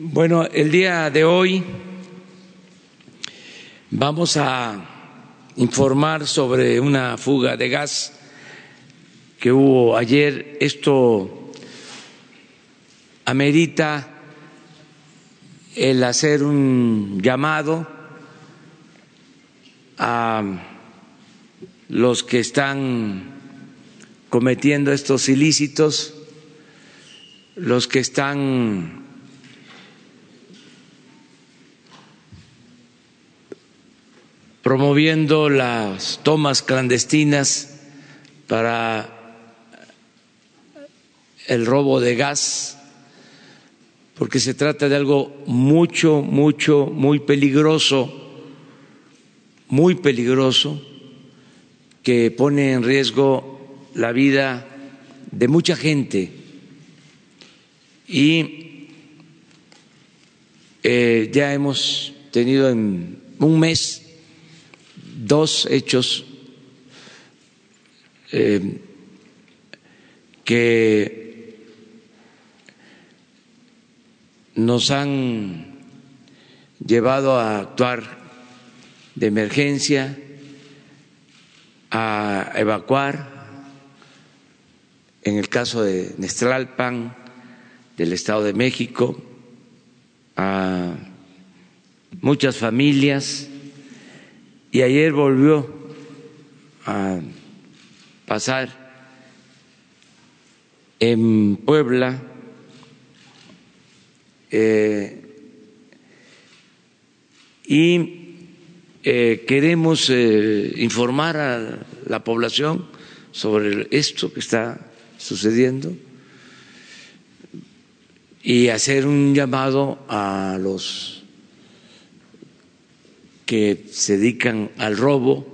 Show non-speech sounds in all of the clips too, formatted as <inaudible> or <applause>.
Bueno, el día de hoy vamos a informar sobre una fuga de gas que hubo ayer. Esto amerita el hacer un llamado a los que están cometiendo estos ilícitos, los que están promoviendo las tomas clandestinas para el robo de gas, porque se trata de algo mucho, mucho, muy peligroso, muy peligroso, que pone en riesgo la vida de mucha gente. Y eh, ya hemos tenido en un mes dos hechos eh, que nos han llevado a actuar de emergencia, a evacuar, en el caso de Nestlalpan, del Estado de México, a muchas familias y ayer volvió a pasar en Puebla eh, y eh, queremos eh, informar a la población sobre esto que está sucediendo y hacer un llamado a los que se dedican al robo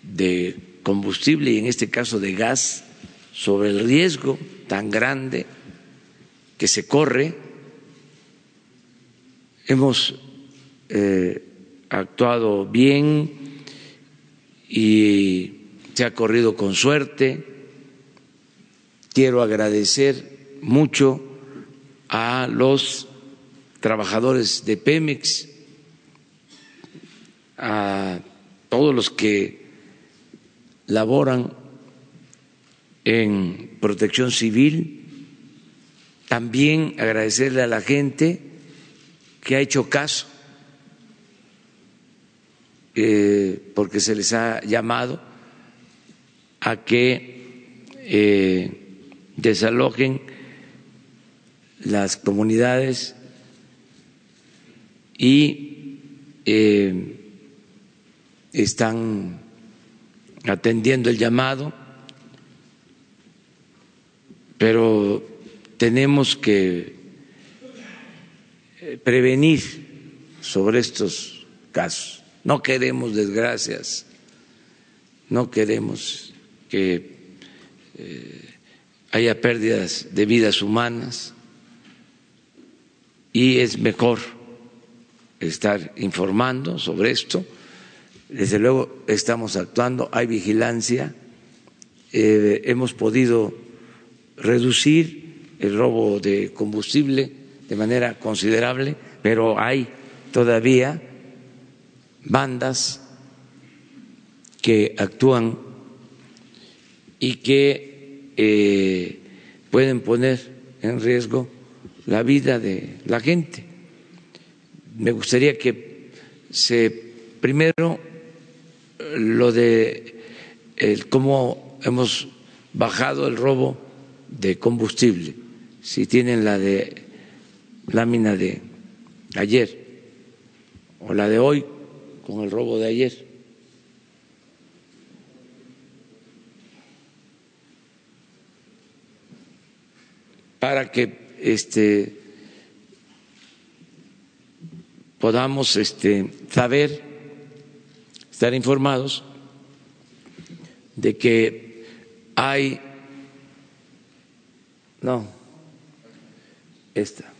de combustible y en este caso de gas sobre el riesgo tan grande que se corre. Hemos eh, actuado bien y se ha corrido con suerte. Quiero agradecer mucho a los trabajadores de Pemex a todos los que laboran en protección civil, también agradecerle a la gente que ha hecho caso, eh, porque se les ha llamado a que eh, desalojen las comunidades y eh, están atendiendo el llamado, pero tenemos que eh, prevenir sobre estos casos. No queremos desgracias, no queremos que eh, haya pérdidas de vidas humanas y es mejor estar informando sobre esto desde luego estamos actuando, hay vigilancia, eh, hemos podido reducir el robo de combustible de manera considerable, pero hay todavía bandas que actúan y que eh, pueden poner en riesgo la vida de la gente. Me gustaría que se primero lo de cómo hemos bajado el robo de combustible, si tienen la de lámina de ayer o la de hoy con el robo de ayer. Para que este podamos este, saber, estar informados de que hay, no, esta,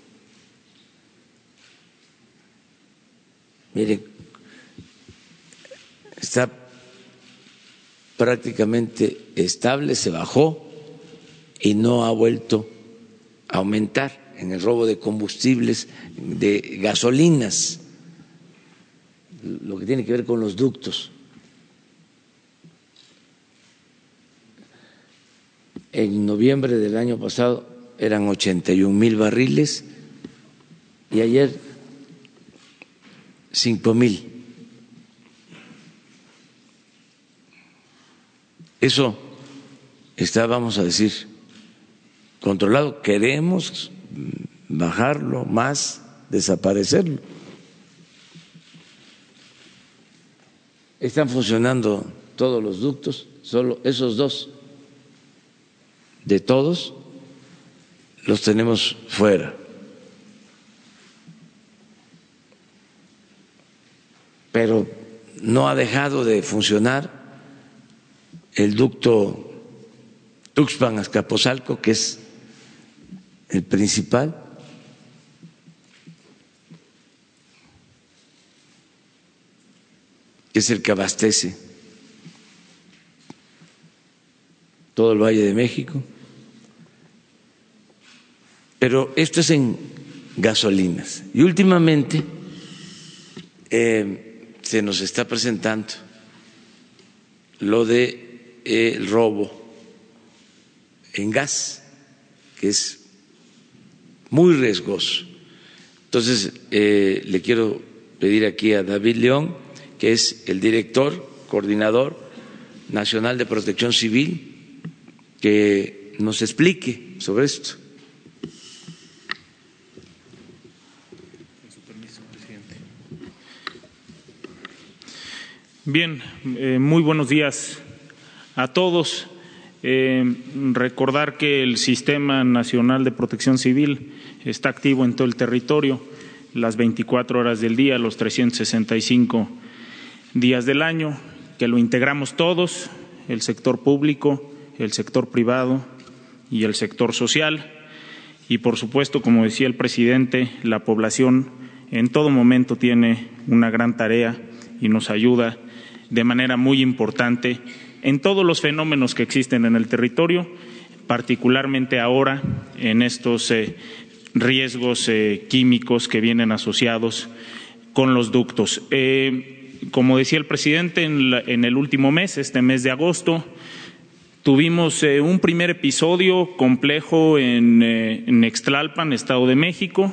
miren, está prácticamente estable, se bajó y no ha vuelto a aumentar en el robo de combustibles, de gasolinas, lo que tiene que ver con los ductos. En noviembre del año pasado eran 81 mil barriles y ayer 5 mil. Eso está, vamos a decir, controlado. Queremos bajarlo más, desaparecerlo. Están funcionando todos los ductos, solo esos dos de todos los tenemos fuera. Pero no ha dejado de funcionar el ducto Tuxpan-Azcapotzalco, que es el principal. Que es el que abastece todo el Valle de México. Pero esto es en gasolinas. Y últimamente eh, se nos está presentando lo de eh, el robo en gas, que es muy riesgoso. Entonces, eh, le quiero pedir aquí a David León, que es el director, coordinador nacional de protección civil, que nos explique sobre esto. Bien, eh, muy buenos días a todos. Eh, recordar que el Sistema Nacional de Protección Civil está activo en todo el territorio las 24 horas del día, los 365 días del año, que lo integramos todos, el sector público, el sector privado y el sector social. Y, por supuesto, como decía el presidente, la población en todo momento tiene una gran tarea y nos ayuda de manera muy importante en todos los fenómenos que existen en el territorio, particularmente ahora en estos eh, riesgos eh, químicos que vienen asociados con los ductos. Eh, como decía el presidente, en, el último mes, este mes de agosto, tuvimos un primer episodio complejo en, en Extlalpan, Estado de México.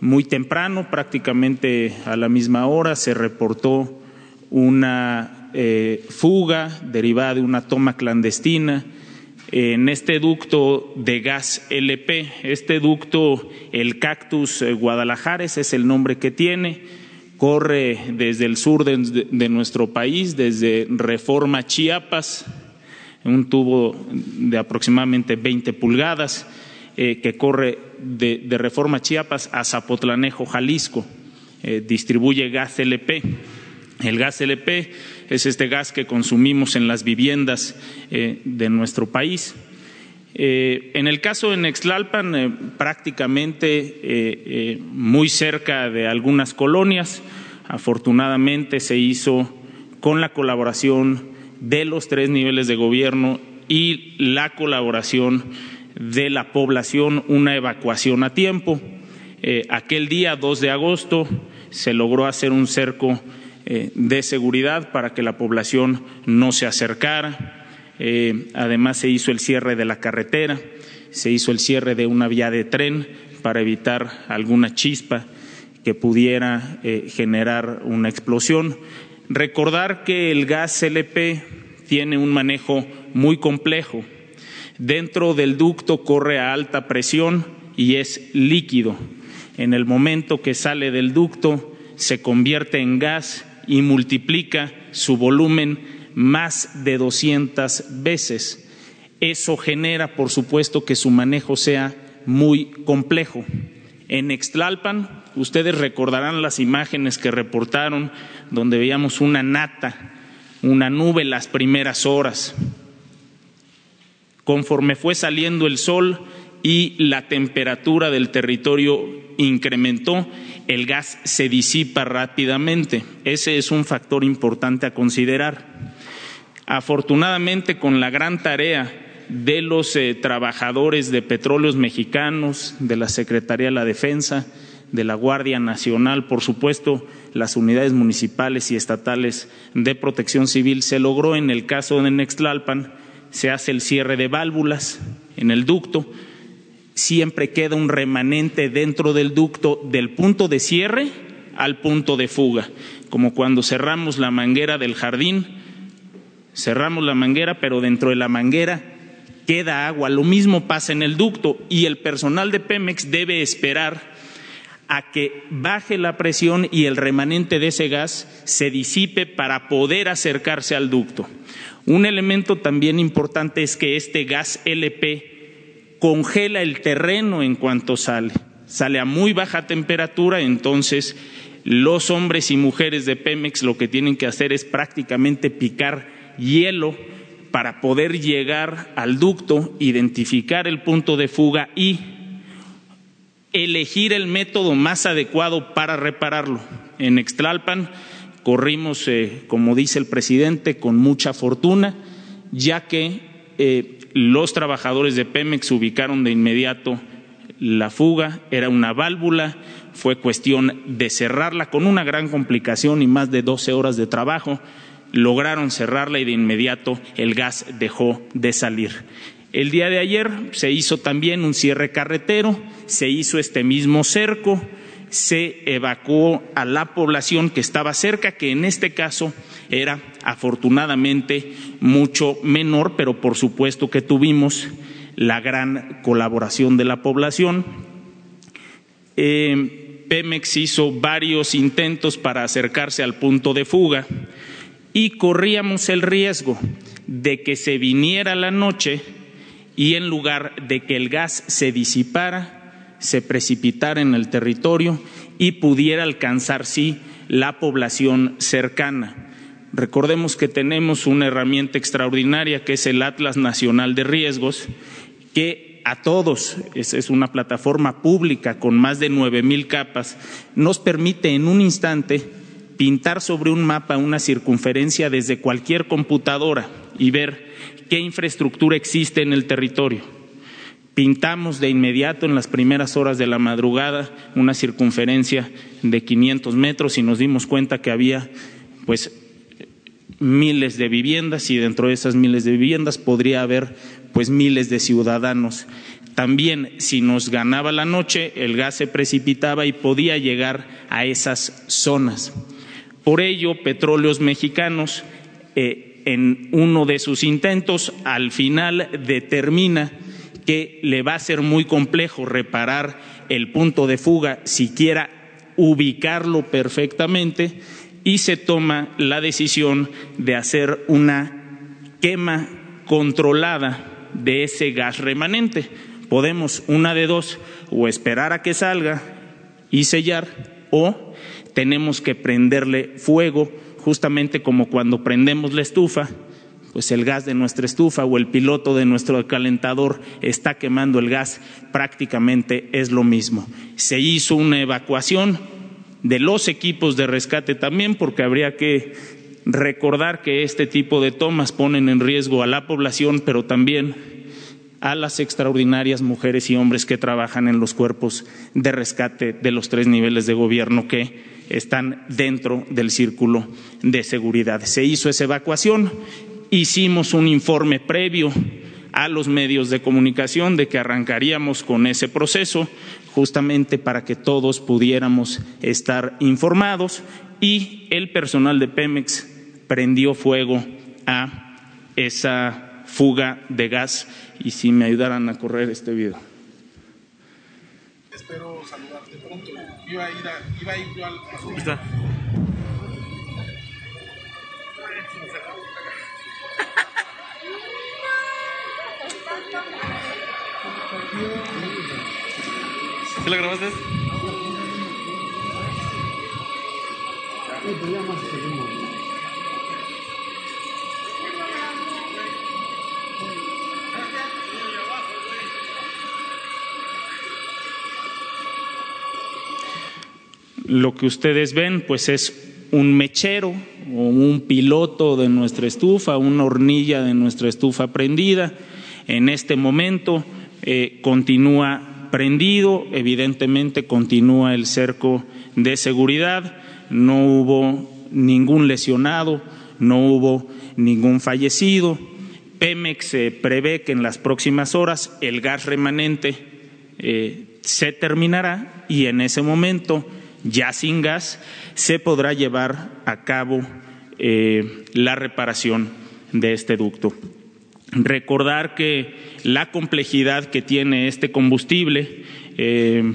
Muy temprano, prácticamente a la misma hora, se reportó una eh, fuga derivada de una toma clandestina en este ducto de gas LP. Este ducto, el Cactus eh, Guadalajara, es el nombre que tiene, corre desde el sur de, nuestro país, desde Reforma Chiapas, un tubo de aproximadamente 20 pulgadas, eh, que corre de, Reforma Chiapas a Zapotlanejo, Jalisco. distribuye gas LP. El gas LP es este gas que consumimos en las viviendas eh, de nuestro país. Eh, en el caso de Nextlalpan, eh, prácticamente muy cerca de algunas colonias, afortunadamente se hizo con la colaboración de los tres niveles de gobierno y la colaboración de la población una evacuación a tiempo. aquel día, 2 de agosto, se logró hacer un cerco eh, de seguridad para que la población no se acercara. Eh, además, se hizo el cierre de la carretera, se hizo el cierre de una vía de tren para evitar alguna chispa que pudiera eh, generar una explosión. Recordar que el gas LP tiene un manejo muy complejo. Dentro del ducto corre a alta presión y es líquido. En el momento que sale del ducto se convierte en gas y multiplica su volumen más de 200 veces. Eso genera, por supuesto, que su manejo sea muy complejo. En Extlalpan, ustedes recordarán las imágenes que reportaron donde veíamos una nata, una nube las primeras horas. Conforme fue saliendo el sol y la temperatura del territorio incrementó, el gas se disipa rápidamente. Ese es un factor importante a considerar. Afortunadamente, con la gran tarea de los eh, trabajadores de petróleos mexicanos, de la Secretaría de la Defensa, de la Guardia Nacional, por supuesto, las unidades municipales y estatales de protección civil, se logró en el caso de Nextlalpan, se hace el cierre de válvulas en el ducto, siempre queda un remanente dentro del ducto del punto de cierre al punto de fuga, como cuando cerramos la manguera del jardín, cerramos la manguera, pero dentro de la manguera queda agua. Lo mismo pasa en el ducto y el personal de Pemex debe esperar a que baje la presión y el remanente de ese gas se disipe para poder acercarse al ducto. Un elemento también importante es que este gas LP congela el terreno en cuanto sale. Sale a muy baja temperatura, entonces los hombres y mujeres de Pemex lo que tienen que hacer es prácticamente picar hielo para poder llegar al ducto, identificar el punto de fuga y elegir el método más adecuado para repararlo. En Extlalpan corrimos, eh, como dice el presidente, con mucha fortuna, ya que eh, los trabajadores de Pemex ubicaron de inmediato la fuga, era una válvula, fue cuestión de cerrarla con una gran complicación y más de 12 horas de trabajo lograron cerrarla y de inmediato el gas dejó de salir. El día de ayer se hizo también un cierre carretero, se hizo este mismo cerco, se evacuó a la población que estaba cerca, que en este caso era afortunadamente mucho menor, pero por supuesto que tuvimos la gran colaboración de la población. Eh, Pemex hizo varios intentos para acercarse al punto de fuga y corríamos el riesgo de que se viniera la noche y en lugar de que el gas se disipara, se precipitara en el territorio y pudiera alcanzar, sí, la población cercana. Recordemos que tenemos una herramienta extraordinaria que es el Atlas Nacional de Riesgos, que a todos, es, una plataforma pública con más de nueve mil capas, nos permite en un instante pintar sobre un mapa una circunferencia desde cualquier computadora y ver qué infraestructura existe en el territorio. Pintamos de inmediato en las primeras horas de la madrugada una circunferencia de 500 metros y nos dimos cuenta que había pues miles de viviendas y dentro de esas miles de viviendas podría haber pues miles de ciudadanos. También si nos ganaba la noche el gas se precipitaba y podía llegar a esas zonas. Por ello, Petróleos Mexicanos, eh, en uno de sus intentos, al final determina que le va a ser muy complejo reparar el punto de fuga, siquiera ubicarlo perfectamente, y se toma la decisión de hacer una quema controlada de ese gas remanente. Podemos, una de dos, o esperar a que salga y sellar, o tenemos que prenderle fuego, justamente como cuando prendemos la estufa, pues el gas de nuestra estufa o el piloto de nuestro calentador está quemando el gas, prácticamente es lo mismo. Se hizo una evacuación de los equipos de rescate también, porque habría que recordar que este tipo de tomas ponen en riesgo a la población, pero también a las extraordinarias mujeres y hombres que trabajan en los cuerpos de rescate de los tres niveles de gobierno que están dentro del círculo de seguridad. Se hizo esa evacuación, hicimos un informe previo a los medios de comunicación de que arrancaríamos con ese proceso, justamente para que todos pudiéramos estar informados y el personal de Pemex prendió fuego a esa fuga de gas y si me ayudaran a correr este video. Espero saludarte pronto. Iba a ir, a, iba a ir yo al... Está. ¿Tú la grabaste? Lo que ustedes ven, pues es un mechero o un piloto de nuestra estufa, una hornilla de nuestra estufa prendida. En este momento eh, continúa prendido, evidentemente continúa el cerco de seguridad, no hubo ningún lesionado, no hubo ningún fallecido. Pemex prevé que en las próximas horas el gas remanente eh, se terminará y en ese momento, ya sin gas, se podrá llevar a cabo eh, la reparación de este ducto. Recordar que la complejidad que tiene este combustible eh,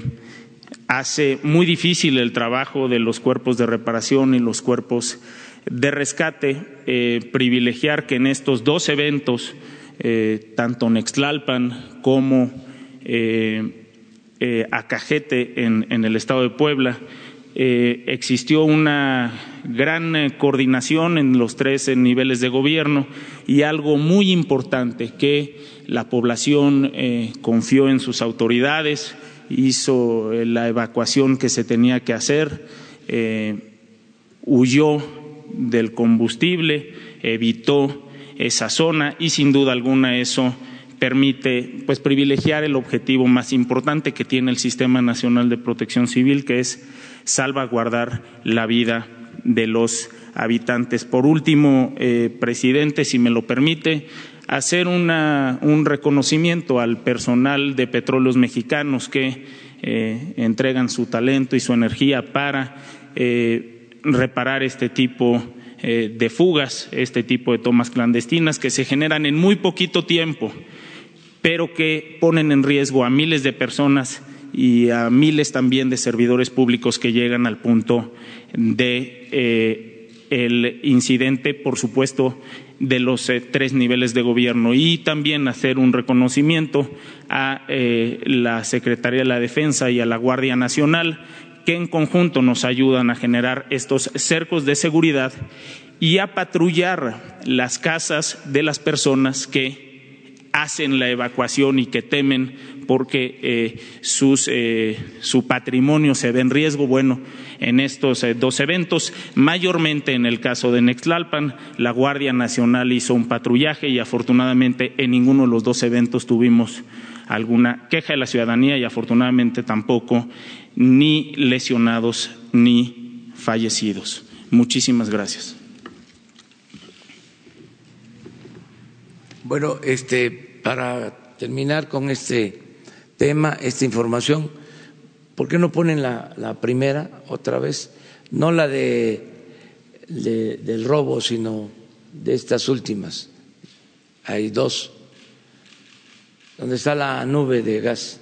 hace muy difícil el trabajo de los cuerpos de reparación y los cuerpos de rescate, eh, privilegiar que en estos dos eventos, tanto Nextlalpan como Acajete en, en el estado de Puebla, eh, existió una gran eh, coordinación en los tres eh, niveles de gobierno y algo muy importante que la población confió en sus autoridades, hizo la evacuación que se tenía que hacer, huyó del combustible, evitó esa zona y sin duda alguna eso permite pues privilegiar el objetivo más importante que tiene el Sistema Nacional de Protección Civil, que es salvaguardar la vida de los habitantes. Por último, eh, presidente, si me lo permite, hacer un reconocimiento al personal de petróleos mexicanos que eh, entregan su talento y su energía para eh, reparar este tipo de fugas, este tipo de tomas clandestinas que se generan en muy poquito tiempo, pero que ponen en riesgo a miles de personas y a miles también de servidores públicos que llegan al punto de eh, el incidente, por supuesto, de los eh, tres niveles de gobierno. Y también hacer un reconocimiento a eh, la Secretaría de la Defensa y a la Guardia Nacional que en conjunto nos ayudan a generar estos cercos de seguridad y a patrullar las casas de las personas que hacen la evacuación y que temen porque eh, eh, su patrimonio se ve en riesgo. Bueno, en estos eh, dos eventos, mayormente en el caso de Nextlalpan, la Guardia Nacional hizo un patrullaje y afortunadamente en ninguno de los dos eventos tuvimos alguna queja de la ciudadanía y afortunadamente tampoco ni lesionados ni fallecidos. Muchísimas gracias. Bueno, este, para terminar con este tema, esta información, ¿por qué no ponen la, primera otra vez? No la de, del robo, sino de estas últimas. Hay dos. ¿Dónde está la nube de gas?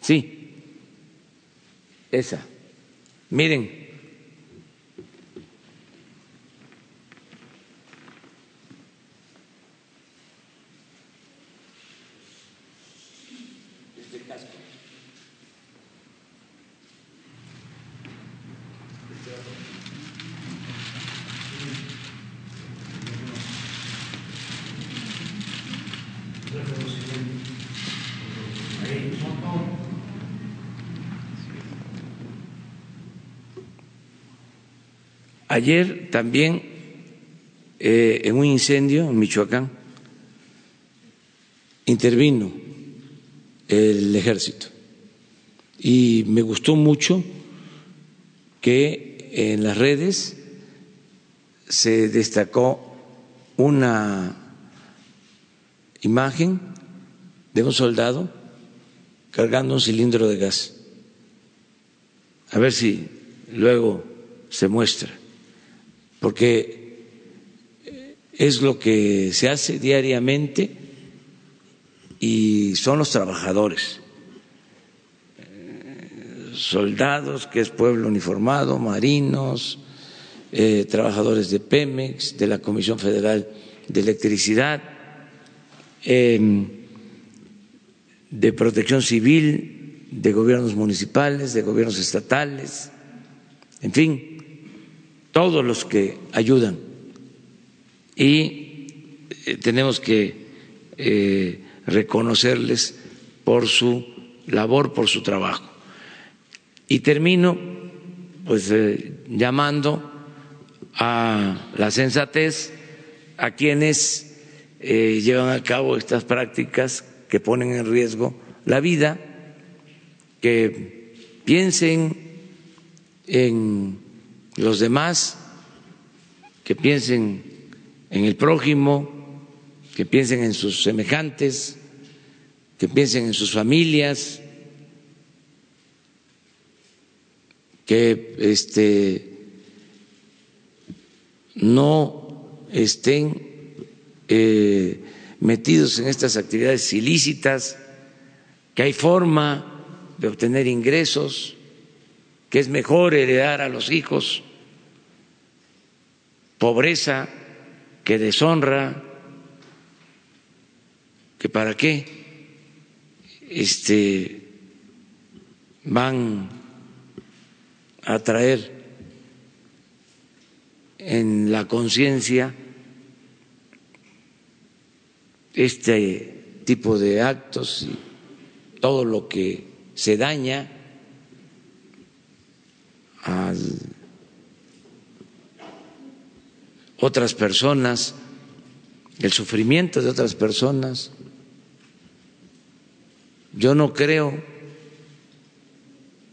Sí, esa. Miren. Ayer también eh, en un incendio en Michoacán intervino el ejército y me gustó mucho que en las redes se destacó una imagen de un soldado cargando un cilindro de gas. A ver si luego se muestra porque es lo que se hace diariamente y son los trabajadores, soldados, que es pueblo uniformado, marinos, eh, trabajadores de Pemex, de la Comisión Federal de electricidad, em, de protección civil, de gobiernos municipales, de gobiernos estatales, en fin, todos los que ayudan. Y eh, tenemos que eh, reconocerles por su labor, por su trabajo. Y termino pues eh, llamando a la sensatez a quienes llevan a cabo estas prácticas que ponen en riesgo la vida, que piensen en los demás, que piensen en el prójimo, que piensen en sus semejantes, que piensen en sus familias, que este, no estén eh, metidos en estas actividades ilícitas, que hay forma de obtener ingresos, que es mejor heredar a los hijos pobreza que deshonra, que para qué este, van a traer en la conciencia este tipo de actos y todo lo que se daña a otras personas, el sufrimiento de otras personas. Yo no creo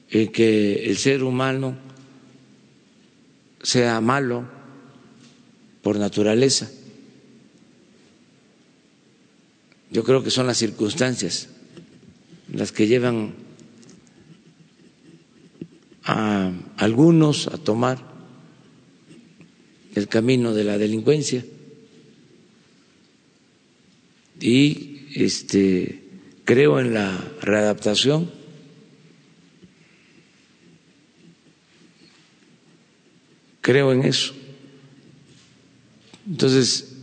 que el ser humano sea malo por naturaleza. Yo creo que son las circunstancias las que llevan a algunos a tomar el camino de la delincuencia. Y este creo en la readaptación. Creo en eso. Entonces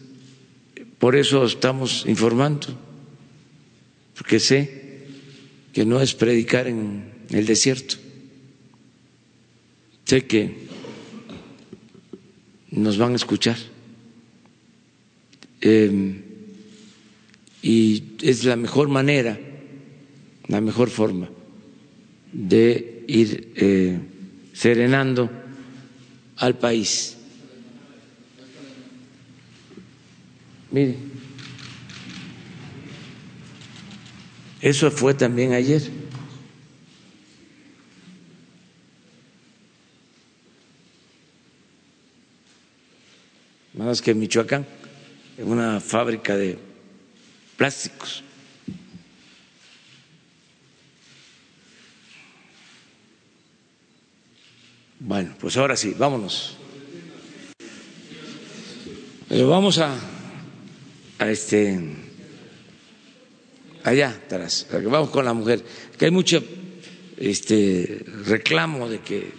por eso estamos informando porque sé que no es predicar en el desierto. Sé que nos van a escuchar. Eh, y es la mejor manera, la mejor forma de ir eh, serenando al país. Mire, eso fue también ayer. Que en Michoacán, en una fábrica de plásticos. Bueno, pues ahora sí, vámonos. Pero vamos a, a este allá atrás, vamos con la mujer, que hay mucho este reclamo de que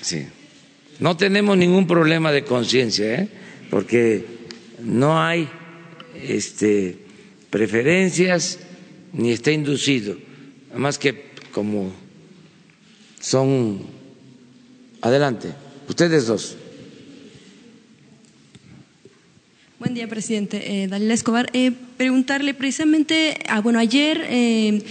sí. No tenemos ningún problema de conciencia, ¿eh? porque no hay este, preferencias ni está inducido. Además que como son... Adelante, ustedes dos. Buen día, presidente. Eh, Dalila Escobar. Eh, preguntarle precisamente, ah, bueno, ayer eh,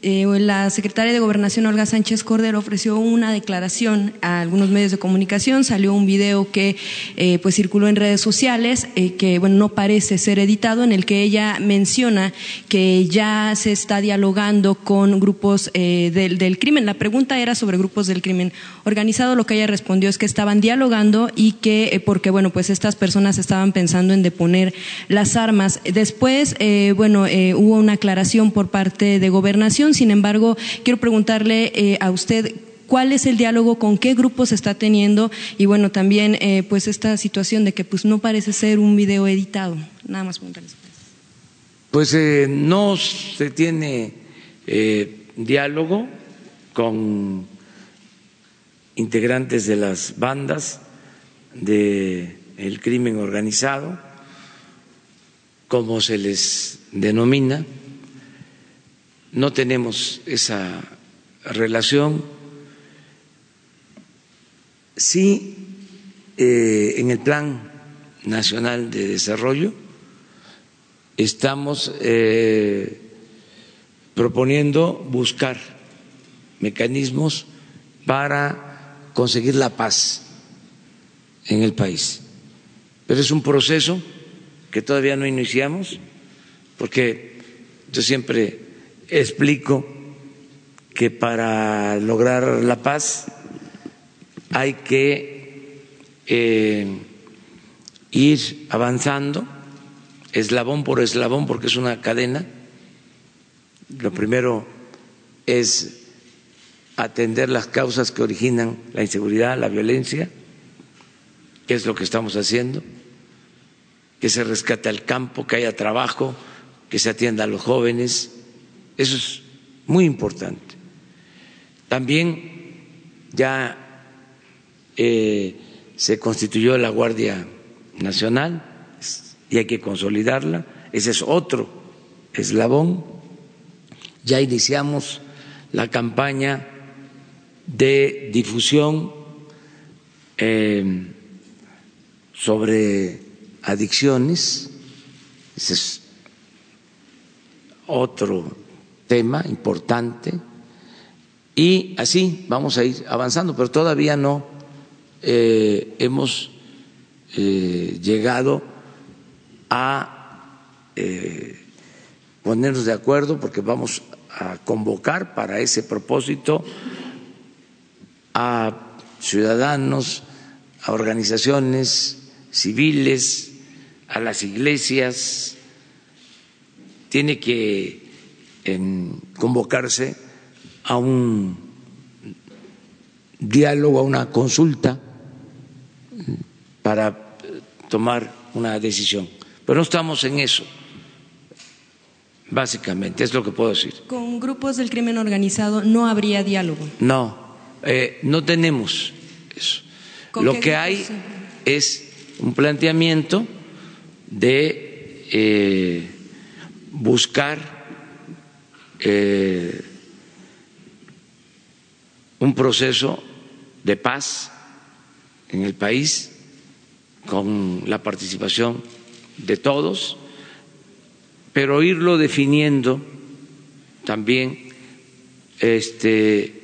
eh, la secretaria de Gobernación, Olga Sánchez Cordero, ofreció una declaración a algunos medios de comunicación. Salió un video que eh, pues circuló en redes sociales, eh, que bueno, no parece ser editado, en el que ella menciona que ya se está dialogando con grupos del, del, crimen. La pregunta era sobre grupos del crimen organizado. Lo que ella respondió es que estaban dialogando y que, porque bueno, pues estas personas estaban pensando en deponer las armas. Después, bueno, hubo una aclaración por parte de Gobernación sin embargo, quiero preguntarle eh, a usted cuál es el diálogo, con qué grupos está teniendo y bueno, también eh, pues esta situación de que pues no parece ser un video editado. Nada más preguntarles. Pues eh, no se tiene diálogo con integrantes de las bandas de el crimen organizado, como se les denomina. No tenemos esa relación. Sí, eh, en el Plan Nacional de Desarrollo estamos eh, proponiendo buscar mecanismos para conseguir la paz en el país. Pero es un proceso que todavía no iniciamos, porque yo siempre explico que para lograr la paz hay que eh, ir avanzando eslabón por eslabón, porque es una cadena. Lo primero es atender las causas que originan la inseguridad, la violencia, que es lo que estamos haciendo, que se rescate al campo, que haya trabajo, que se atienda a los jóvenes. Eso es muy importante. También ya eh, se constituyó la Guardia Nacional y hay que consolidarla. Ese es otro eslabón. Ya iniciamos la campaña de difusión eh, sobre adicciones. Ese es otro tema importante. Y así vamos a ir avanzando, pero todavía no eh, hemos eh, llegado a eh, ponernos de acuerdo porque vamos a convocar para ese propósito a ciudadanos, a organizaciones civiles, a las iglesias. Tiene que convocarse a un diálogo, a una consulta para tomar una decisión. Pero no estamos en eso, básicamente, es lo que puedo decir. ¿Con grupos del crimen organizado no habría diálogo? No, eh, no tenemos eso. Lo que hay es un planteamiento de eh, buscar eh, un proceso de paz en el país con la participación de todos, pero irlo definiendo también, este,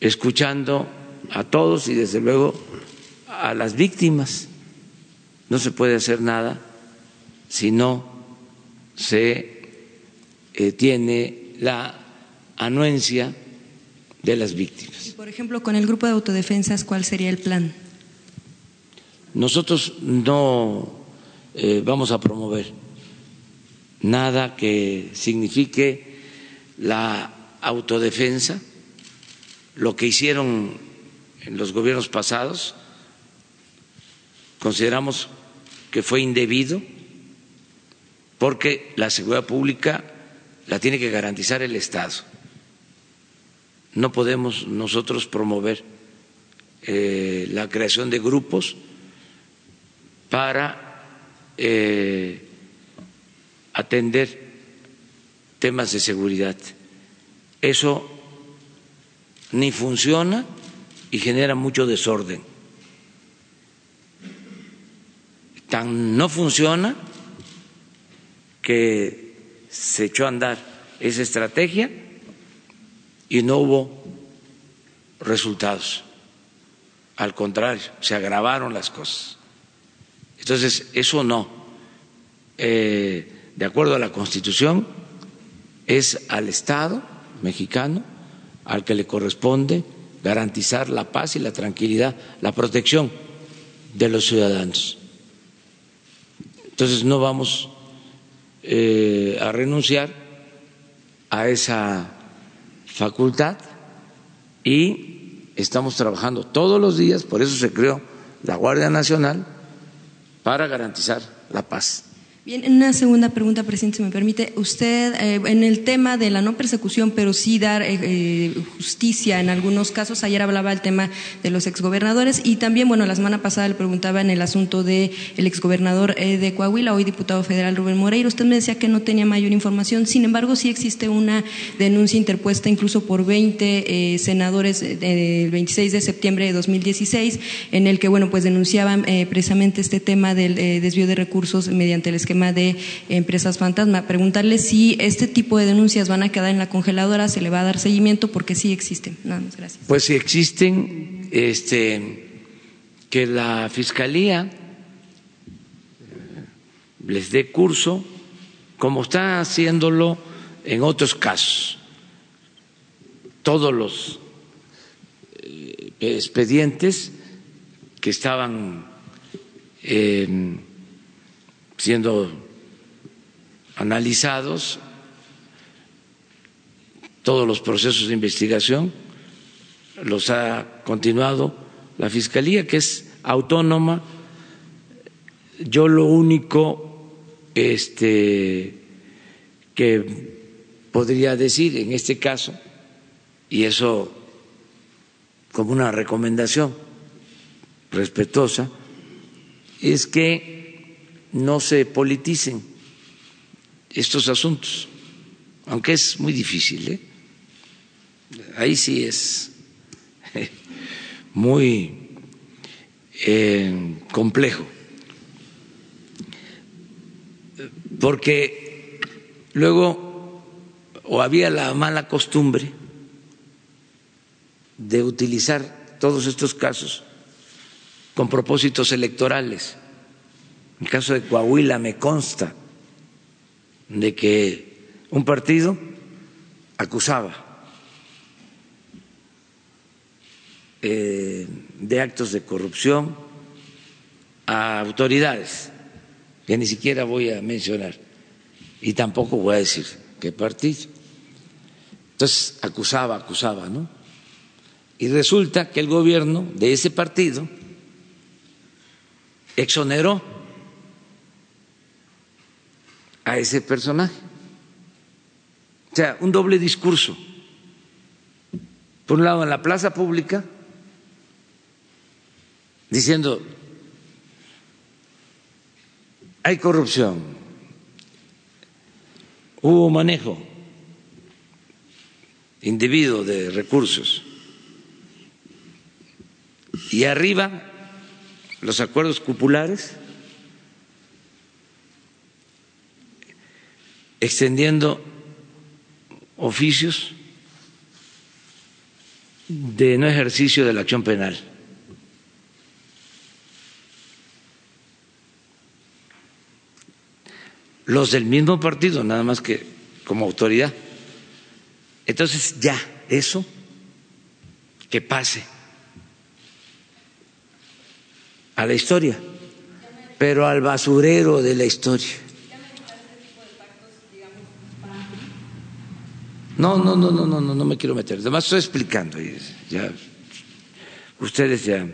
escuchando a todos y desde luego a las víctimas. No se puede hacer nada si no se eh, tiene la anuencia de las víctimas. Y por ejemplo, con el grupo de autodefensas, ¿cuál sería el plan? Nosotros no eh, vamos a promover nada que signifique la autodefensa, lo que hicieron en los gobiernos pasados, consideramos que fue indebido porque la seguridad pública la tiene que garantizar el Estado. No podemos nosotros promover eh, la creación de grupos para eh, atender temas de seguridad. Eso ni funciona y genera mucho desorden. Tan no funciona que se echó a andar esa estrategia y no hubo resultados. Al contrario, se agravaron las cosas. Entonces, eso no. Eh, de acuerdo a la Constitución, es al Estado mexicano al que le corresponde garantizar la paz y la tranquilidad, la protección de los ciudadanos. Entonces, no vamos eh, a renunciar a esa facultad y estamos trabajando todos los días, por eso se creó la Guardia Nacional, para garantizar la paz Bien, una segunda pregunta, presidente, si me permite. Usted, eh, en el tema de la no persecución, pero sí dar eh, eh, justicia en algunos casos, ayer hablaba el tema de los exgobernadores y también, bueno, la semana pasada le preguntaba en el asunto del el exgobernador de Coahuila, hoy diputado federal Rubén Moreira. Usted me decía que no tenía mayor información, sin embargo, sí existe una denuncia interpuesta incluso por 20 senadores del 26 de septiembre de 2016, en el que, bueno, pues denunciaban precisamente este tema del desvío de recursos mediante el esquema de empresas fantasma. Preguntarle si este tipo de denuncias van a quedar en la congeladora, se le va a dar seguimiento, porque sí existen. Nada más, gracias. Pues si existen, este, que la Fiscalía les dé curso, como está haciéndolo en otros casos. Todos los eh, expedientes que estaban eh, siendo analizados todos los procesos de investigación, los ha continuado la Fiscalía, que es autónoma. Yo lo único este, que podría decir en este caso, y eso como una recomendación respetuosa, es que no se politicen estos asuntos, aunque es muy difícil. ¿eh? Ahí sí es <laughs> muy eh, complejo, porque luego o había la mala costumbre de utilizar todos estos casos con propósitos electorales el caso de Coahuila me consta de que un partido acusaba eh, de actos de corrupción a autoridades que ni siquiera voy a mencionar y tampoco voy a decir qué partido. Entonces acusaba, acusaba, ¿no? Y resulta que el gobierno de ese partido exoneró a ese personaje. O sea, un doble discurso. Por un lado, en la plaza pública, diciendo, hay corrupción, hubo manejo indebido de recursos, y arriba los acuerdos cupulares extendiendo oficios de no ejercicio de la acción penal. Los del mismo partido, nada más que como autoridad. Entonces ya, eso, que pase a la historia, pero al basurero de la historia. No, no, no, no, no, no, no me quiero meter. Además estoy explicando. Ya, ustedes ya,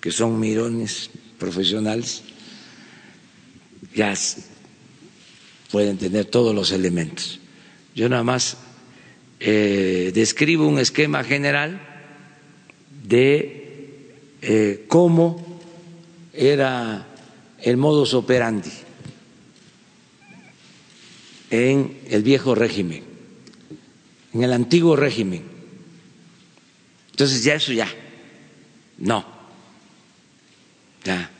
que son mirones profesionales, ya pueden tener todos los elementos. Yo nada más eh, describo un esquema general de eh, cómo era el modus operandi en el viejo régimen en el antiguo régimen. Entonces ya eso ya, no, ya,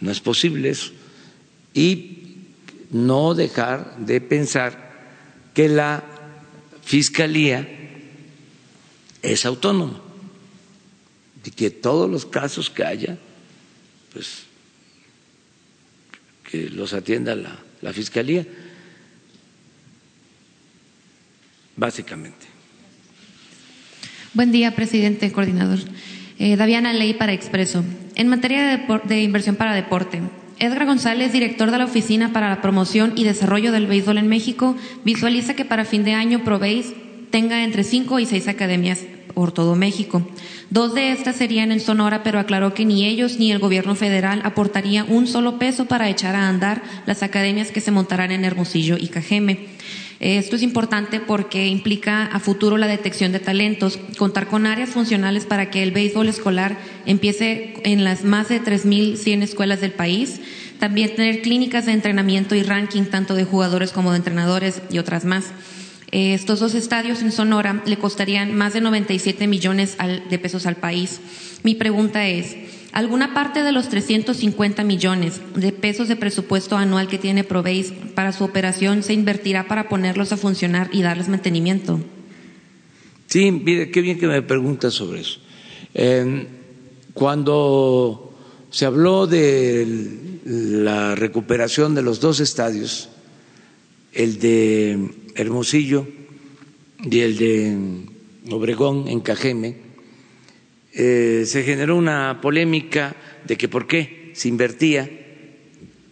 no es posible eso. Y no dejar de pensar que la Fiscalía es autónoma y que todos los casos que haya, pues que los atienda la, la Fiscalía básicamente. Buen día, presidente, coordinador. Eh, Daviana Ley para Expreso. En materia de, inversión para deporte, Edgar González, director de la Oficina para la Promoción y Desarrollo del Béisbol en México, visualiza que para fin de año Proveis tenga entre cinco y seis academias por todo México. Dos de estas serían en Sonora, pero aclaró que ni ellos ni el gobierno federal aportaría un solo peso para echar a andar las academias que se montarán en Hermosillo y Cajeme. Esto es importante porque implica a futuro la detección de talentos, contar con áreas funcionales para que el béisbol escolar empiece en las más de 3.100 escuelas del país, también tener clínicas de entrenamiento y ranking tanto de jugadores como de entrenadores y otras más. Estos dos estadios en Sonora le costarían más de 97 millones de pesos al país. Mi pregunta es, ¿alguna parte de los 350 millones de pesos de presupuesto anual que tiene Proveis para su operación se invertirá para ponerlos a funcionar y darles mantenimiento? Sí, mire, qué bien que me pregunta sobre eso. Cuando se habló de la recuperación de los dos estadios, el de Hermosillo y el de Obregón en Cajeme, eh, se generó una polémica de que por qué se invertía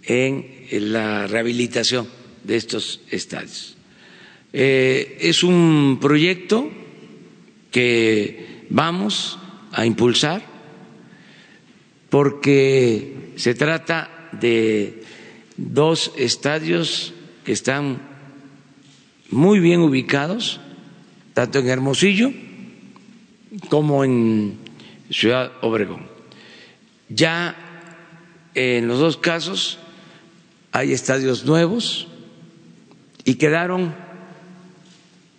en la rehabilitación de estos estadios. Eh, es un proyecto que vamos a impulsar porque se trata de dos estadios que están muy bien ubicados, tanto en Hermosillo como en Ciudad Obregón. Ya en los dos casos hay estadios nuevos y quedaron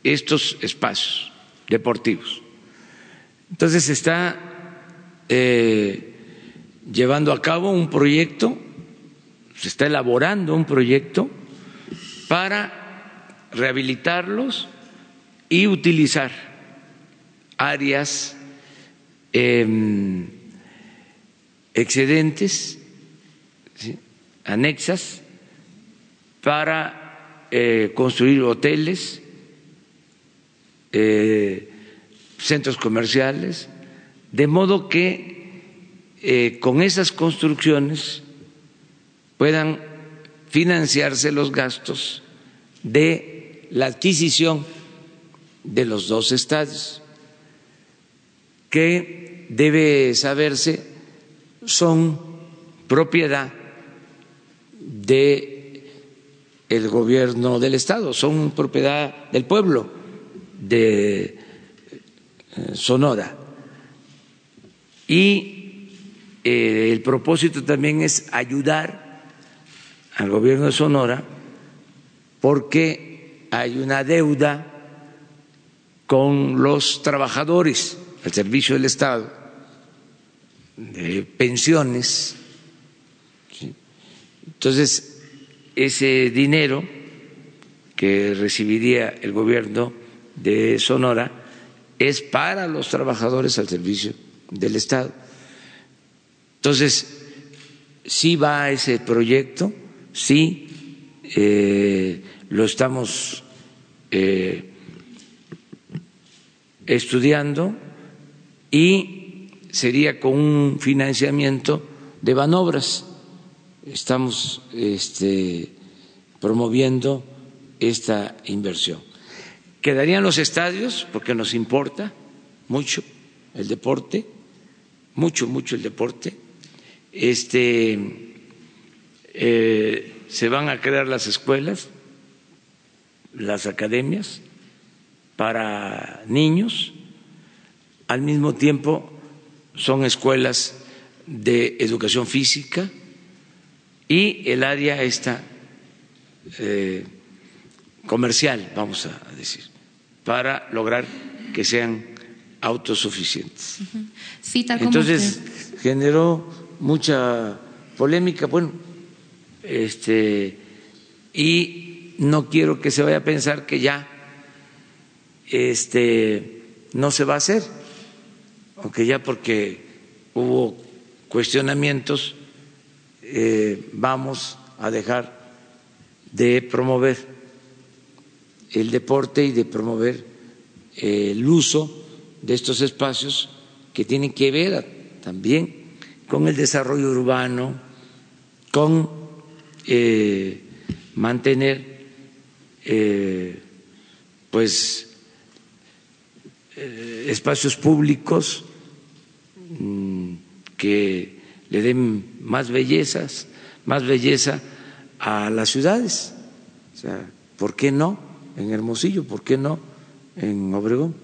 estos espacios deportivos. Entonces se está eh, llevando a cabo un proyecto, se está elaborando un proyecto para rehabilitarlos y utilizar áreas em, excedentes, anexas, para eh, construir hoteles, eh, centros comerciales, de modo que eh, con esas construcciones puedan financiarse los gastos de la adquisición de los dos estadios, que debe saberse son propiedad de el gobierno del estado, son propiedad del pueblo de eh, Sonora. Y eh, el propósito también es ayudar al gobierno de Sonora porque hay una deuda con los trabajadores al servicio del Estado de pensiones. Entonces, ese dinero que recibiría el gobierno de Sonora es para los trabajadores al servicio del Estado. Entonces, sí va ese proyecto, sí eh, lo estamos eh, estudiando y sería con un financiamiento de Banobras. Estamos este, promoviendo esta inversión. Quedarían los estadios porque nos importa mucho el deporte, mucho, mucho el deporte. Este, eh, se van a crear las escuelas las academias para niños, al mismo tiempo son escuelas de educación física y el área esta eh, comercial, vamos a decir, para lograr que sean autosuficientes. Entonces generó mucha polémica, bueno, este y no quiero que se vaya a pensar que ya este, no se va a hacer, aunque ya porque hubo cuestionamientos eh, vamos a dejar de promover el deporte y de promover eh, el uso de estos espacios que tienen que ver también con el desarrollo urbano, con eh, mantener pues espacios públicos que le den más bellezas, más belleza a las ciudades. O sea, ¿por qué no en Hermosillo? ¿Por qué no en Obregón?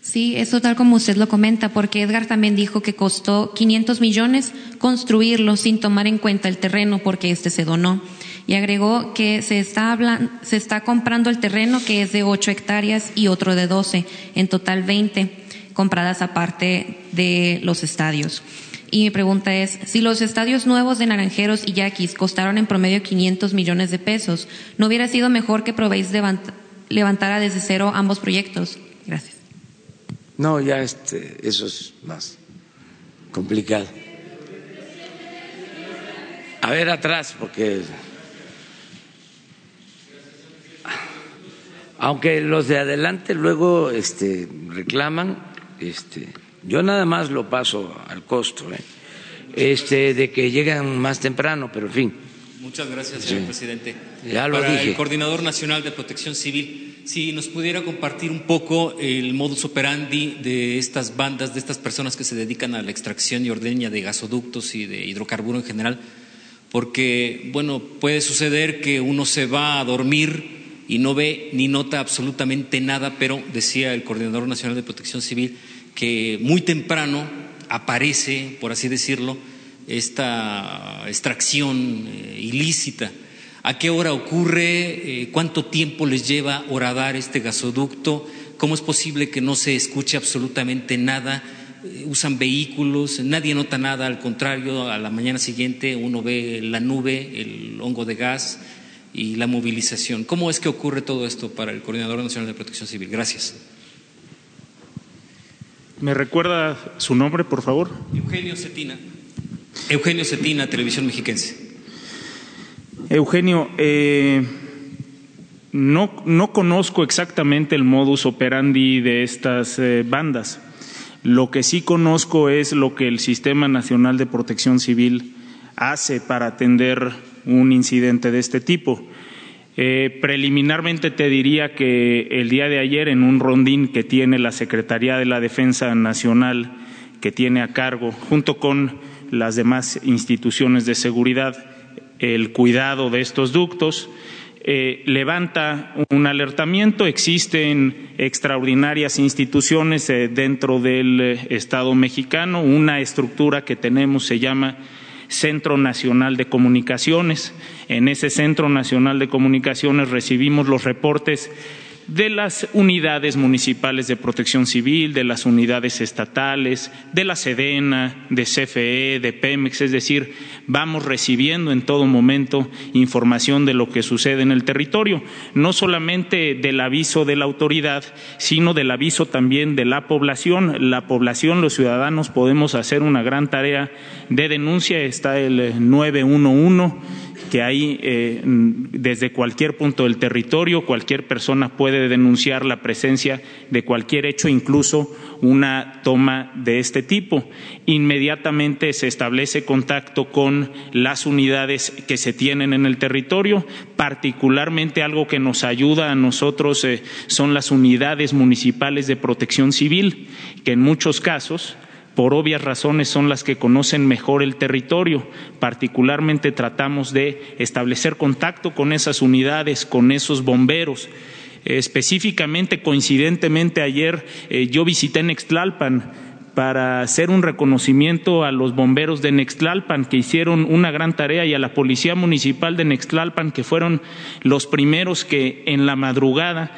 Sí, eso tal como usted lo comenta, porque Edgar también dijo que costó 500 millones construirlo sin tomar en cuenta el terreno porque este se donó. Y agregó que se está, hablando, se está comprando el terreno que es de 8 hectáreas y otro de 12, en total 20, compradas aparte de los estadios. Y mi pregunta es, si los estadios nuevos de Naranjeros y Yaquis costaron en promedio 500 millones de pesos, ¿no hubiera sido mejor que probéis levantara desde cero ambos proyectos? Gracias. No, ya este, eso es más complicado. A ver atrás, porque aunque los de adelante luego este, reclaman, este, yo nada más lo paso al costo, ¿eh? este, de que llegan más temprano, pero en fin. Muchas gracias, señor presidente. Ya lo Para dije. el Coordinador Nacional de Protección Civil, si nos pudiera compartir un poco el modus operandi de estas bandas, de estas personas que se dedican a la extracción y ordeña de gasoductos y de hidrocarburo en general, porque, bueno, puede suceder que uno se va a dormir y no ve ni nota absolutamente nada, pero decía el Coordinador Nacional de Protección Civil que muy temprano aparece, por así decirlo, esta extracción eh, ilícita. ¿A qué hora ocurre? Eh, ¿Cuánto tiempo les lleva horadar este gasoducto? ¿Cómo es posible que no se escuche absolutamente nada? Eh, usan vehículos, nadie nota nada, al contrario, a la mañana siguiente uno ve la nube, el hongo de gas y la movilización. ¿Cómo es que ocurre todo esto para el Coordinador Nacional de Protección Civil? Gracias. ¿Me recuerda su nombre, por favor? Eugenio Cetina. Eugenio Cetina, Televisión Mexiquense. Eugenio, eh, no, no, conozco exactamente el modus operandi de estas eh, bandas. Lo que sí conozco es lo que el Sistema Nacional de Protección Civil hace para atender un incidente de este tipo. Eh, preliminarmente te diría que el día de ayer en un rondín que tiene la Secretaría de la Defensa Nacional que tiene a cargo, junto con las demás instituciones de seguridad, el cuidado de estos ductos, eh, levanta un alertamiento. Existen extraordinarias instituciones eh, dentro del Estado mexicano. Una estructura que tenemos se llama Centro Nacional de Comunicaciones. En ese Centro Nacional de Comunicaciones recibimos los reportes de las unidades municipales de protección civil, de las unidades estatales, de la Sedena, de CFE, de Pemex, es decir, vamos recibiendo en todo momento información de lo que sucede en el territorio, no solamente del aviso de la autoridad, sino del aviso también de la población. La población, los ciudadanos, podemos hacer una gran tarea de denuncia, está el 911 que ahí eh, desde cualquier punto del territorio cualquier persona puede denunciar la presencia de cualquier hecho, incluso una toma de este tipo. Inmediatamente se establece contacto con las unidades que se tienen en el territorio, particularmente algo que nos ayuda a nosotros eh, son las unidades municipales de protección civil, que en muchos casos por obvias razones son las que conocen mejor el territorio. Particularmente tratamos de establecer contacto con esas unidades, con esos bomberos. Específicamente, coincidentemente, ayer eh, yo visité Nextlalpan para hacer un reconocimiento a los bomberos de Nextlalpan que hicieron una gran tarea y a la Policía Municipal de Nextlalpan que fueron los primeros que en la madrugada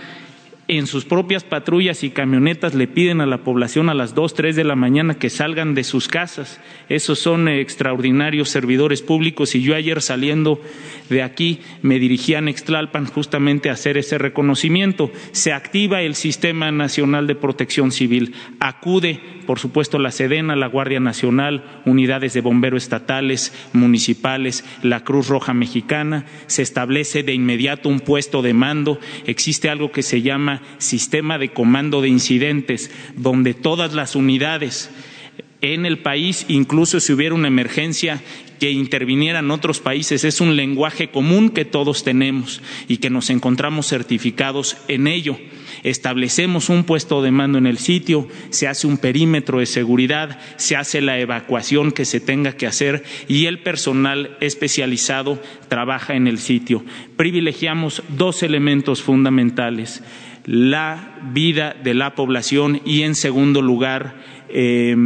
en sus propias patrullas y camionetas le piden a la población a las dos, tres de la mañana que salgan de sus casas. Esos son extraordinarios servidores públicos y yo ayer saliendo de aquí me dirigí a Nextlalpan justamente a hacer ese reconocimiento. Se activa el Sistema Nacional de Protección Civil. Acude, por supuesto, la Sedena, la Guardia Nacional, unidades de bomberos estatales, municipales, la Cruz Roja Mexicana. Se establece de inmediato un puesto de mando. Existe algo que se llama sistema de comando de incidentes, donde todas las unidades en el país, incluso si hubiera una emergencia que intervinieran otros países, es un lenguaje común que todos tenemos y que nos encontramos certificados en ello. establecemos un puesto de mando en el sitio, se hace un perímetro de seguridad, se hace la evacuación que se tenga que hacer y el personal especializado trabaja en el sitio. Privilegiamos dos elementos fundamentales la vida de la población y, en segundo lugar, eh,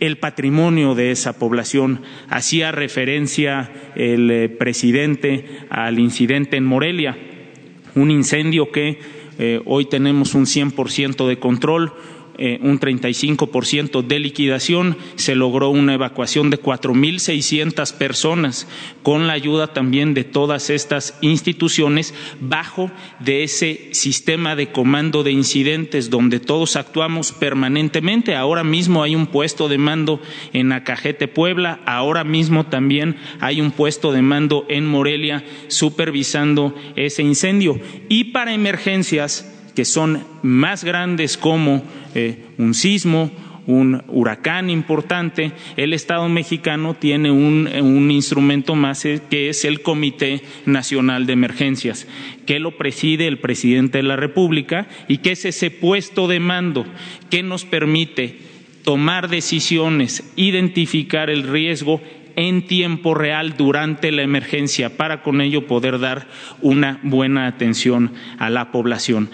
el patrimonio de esa población. Hacía referencia el eh, presidente al incidente en Morelia, un incendio que eh, hoy tenemos un 100% de control, eh, un 35% de liquidación, se logró una evacuación de 4.600 personas con la ayuda también de todas estas instituciones bajo de ese sistema de comando de incidentes donde todos actuamos permanentemente. Ahora mismo hay un puesto de mando en Acajete, Puebla, ahora mismo también hay un puesto de mando en Morelia supervisando ese incendio. Y para emergencias, que son más grandes como eh, un sismo, un huracán importante, el Estado mexicano tiene un, instrumento más eh, que es el Comité Nacional de Emergencias, que lo preside el presidente de la República y que es ese puesto de mando que nos permite tomar decisiones, identificar el riesgo en tiempo real durante la emergencia para con ello poder dar una buena atención a la población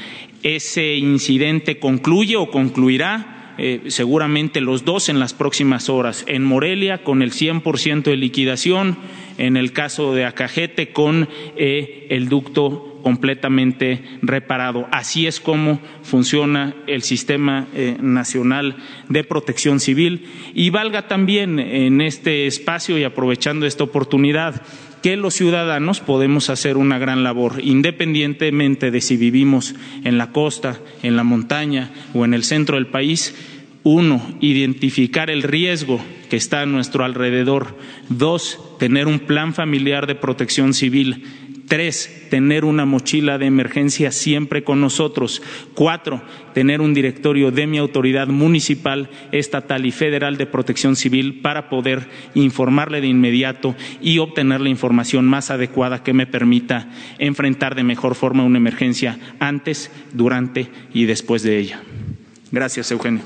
ese incidente concluye o concluirá eh, seguramente los dos en las próximas horas. En Morelia con el 100% de liquidación, en el caso de Acajete con eh, el ducto completamente reparado. Así es como funciona el Sistema eh, Nacional de Protección Civil. Y valga también en este espacio y aprovechando esta oportunidad que los ciudadanos podemos hacer una gran labor, independientemente de si vivimos en la costa, en la montaña o en el centro del país. Uno, identificar el riesgo que está a nuestro alrededor. Dos, tener un plan familiar de protección civil Tres, tener una mochila de emergencia siempre con nosotros. Cuatro, tener un directorio de mi autoridad municipal, estatal y federal de protección civil para poder informarle de inmediato y obtener la información más adecuada que me permita enfrentar de mejor forma una emergencia antes, durante y después de ella. Gracias, Eugenio.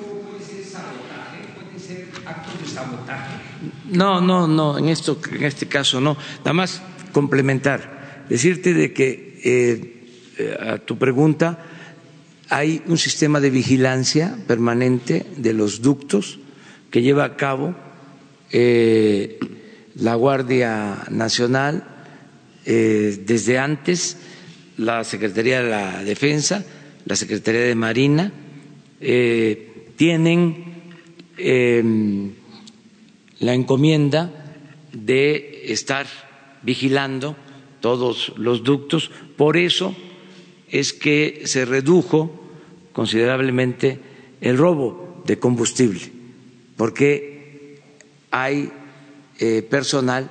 No, no, no, en esto, en este caso no. Nada más complementar decirte de que eh, a tu pregunta hay un sistema de vigilancia permanente de los ductos que lleva a cabo eh, la Guardia Nacional eh, desde antes la Secretaría de la Defensa, la Secretaría de Marina, tienen em, la encomienda de estar vigilando todos los ductos. Por eso es que se redujo considerablemente el robo de combustible, porque hay eh, personal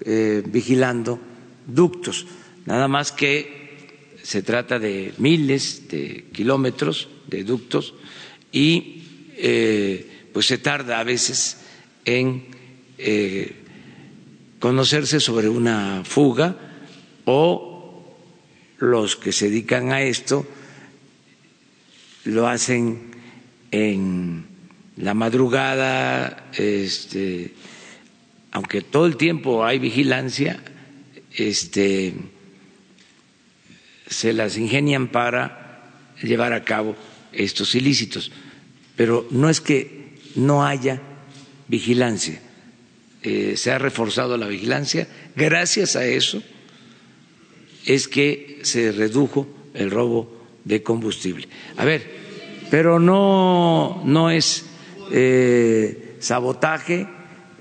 eh, vigilando ductos, nada más que se trata de miles de kilómetros de ductos y eh, pues se tarda a veces en conocerse sobre una fuga o los que se dedican a esto lo hacen en la madrugada, este, aunque todo el tiempo hay vigilancia, este, se las ingenian para llevar a cabo estos ilícitos. Pero no es que no haya vigilancia, eh, se ha reforzado la vigilancia. Gracias a eso es que se redujo el robo de combustible. A ver, pero no, no es eh, sabotaje,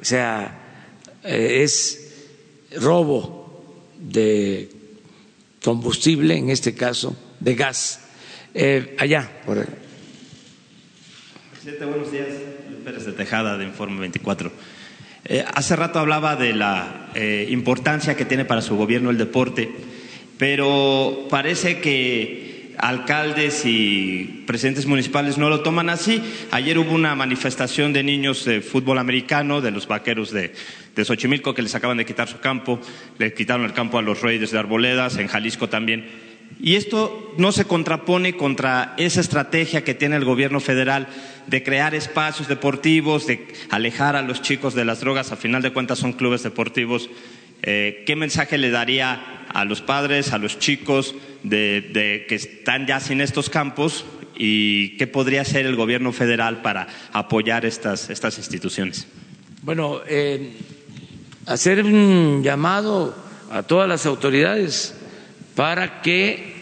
o sea, eh, es robo de combustible, en este caso de gas. Eh, allá, por Presidente, buenos días. Pérez de Tejada, de Informe 24. hace rato hablaba de la importancia que tiene para su gobierno el deporte pero parece que alcaldes y presidentes municipales no lo toman así. Ayer hubo una manifestación de niños de fútbol americano, de los vaqueros de, Xochimilco, que les acaban de quitar su campo, le quitaron el campo a los Reyes de Arboledas, en Jalisco también. Y esto no se contrapone contra esa estrategia que tiene el gobierno federal de crear espacios deportivos, de alejar a los chicos de las drogas, a final de cuentas son clubes deportivos. Eh, ¿Qué mensaje le daría a los padres, a los chicos de, que están ya sin estos campos y qué podría hacer el gobierno federal para apoyar estas, estas instituciones? Bueno, eh, hacer un llamado a todas las autoridades para que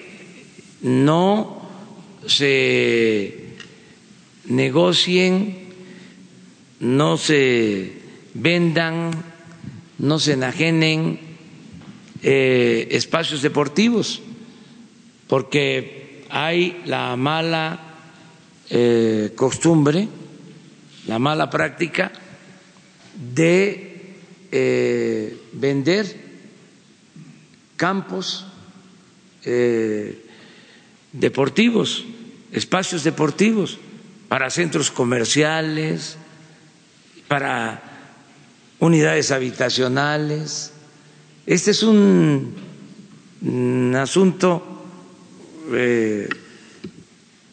no se negocien, no se vendan, no se enajenen eh, espacios deportivos, porque hay la mala eh, costumbre, la mala práctica de eh, vender campos deportivos, espacios deportivos para centros comerciales, para unidades habitacionales. Este es un, asunto eh,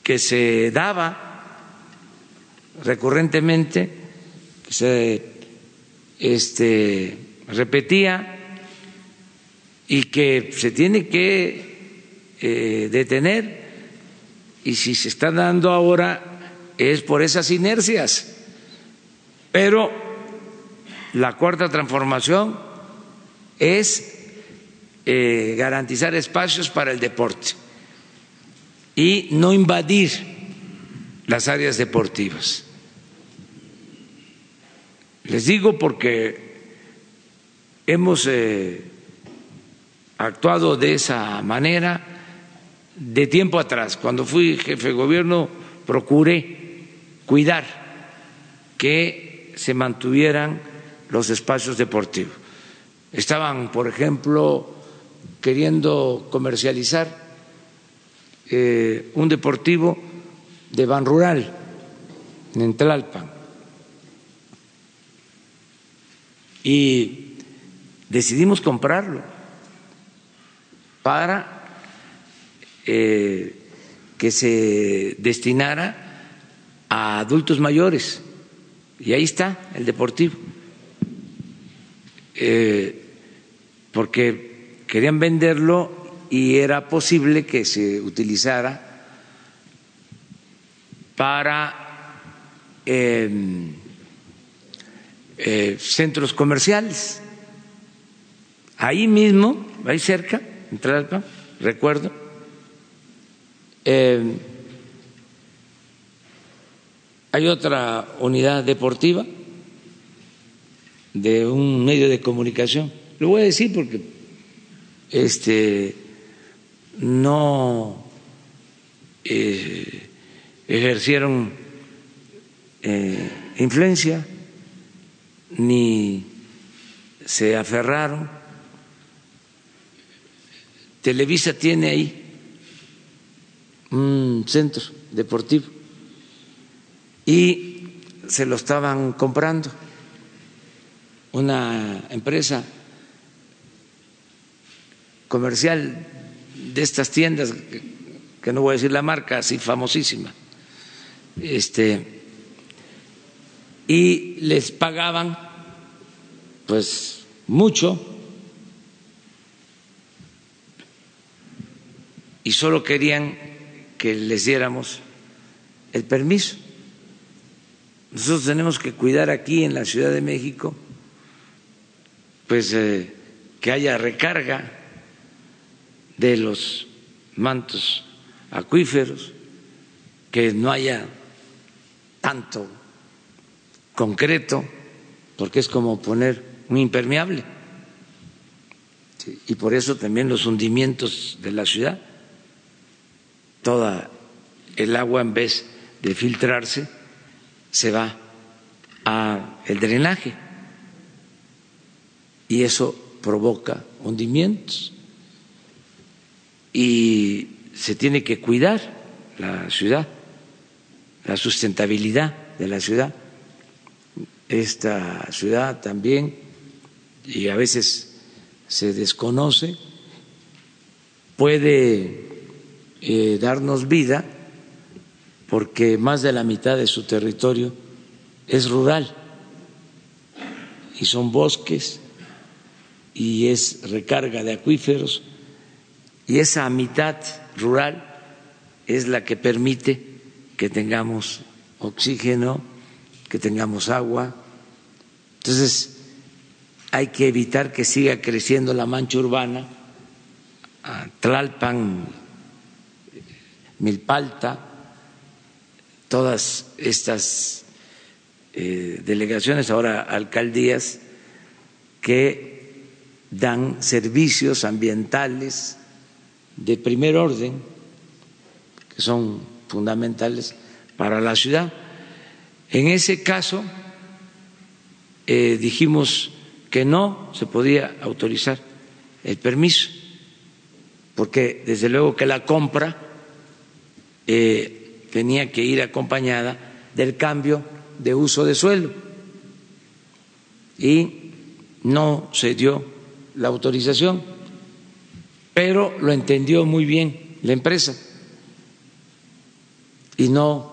que se daba recurrentemente, se este, repetía y que se tiene que eh, detener y si se está dando ahora es por esas inercias. Pero la cuarta transformación es eh, garantizar espacios para el deporte y no invadir las áreas deportivas. Les digo porque hemos eh, actuado de esa manera de tiempo atrás. Cuando fui jefe de gobierno procuré cuidar que se mantuvieran los espacios deportivos. Estaban, por ejemplo, queriendo comercializar eh, un deportivo de Ban Rural en Tlalpan. Y decidimos comprarlo para eh, que se destinara a adultos mayores. Y ahí está el deportivo. Eh, porque querían venderlo y era posible que se utilizara para em, eh, centros comerciales. Ahí mismo, ahí cerca, en recuerdo, eh, hay otra unidad deportiva de un medio de comunicación. Lo voy a decir porque este no eh, ejercieron eh, influencia ni se aferraron. Televisa tiene ahí un centro deportivo y se lo estaban comprando. Una empresa comercial de estas tiendas que no voy a decir la marca así famosísima este y les pagaban pues mucho y solo querían que les diéramos el permiso. Nosotros tenemos que cuidar aquí en la Ciudad de México, pues eh, que haya recarga de los mantos acuíferos, que no haya tanto concreto, porque es como poner un impermeable. Y por eso también los hundimientos de la ciudad. Toda el agua en vez de filtrarse se va a el drenaje. Y eso provoca hundimientos y se tiene que cuidar la ciudad, la sustentabilidad de la ciudad. Esta ciudad también, y a veces se desconoce, puede eh, darnos vida porque más de la mitad de su territorio es rural y son bosques y es recarga de acuíferos y esa mitad rural es la que permite que tengamos oxígeno, que tengamos agua. Entonces, hay que evitar que siga creciendo la mancha urbana, Tlalpan, Milpalta, todas estas eh, delegaciones, ahora alcaldías, que dan servicios ambientales de primer orden, que son fundamentales para la ciudad. En ese caso, eh, dijimos que no se podía autorizar el permiso, porque desde luego que la compra eh, tenía que ir acompañada del cambio de uso de suelo y no se dio la autorización, pero lo entendió muy bien la empresa y no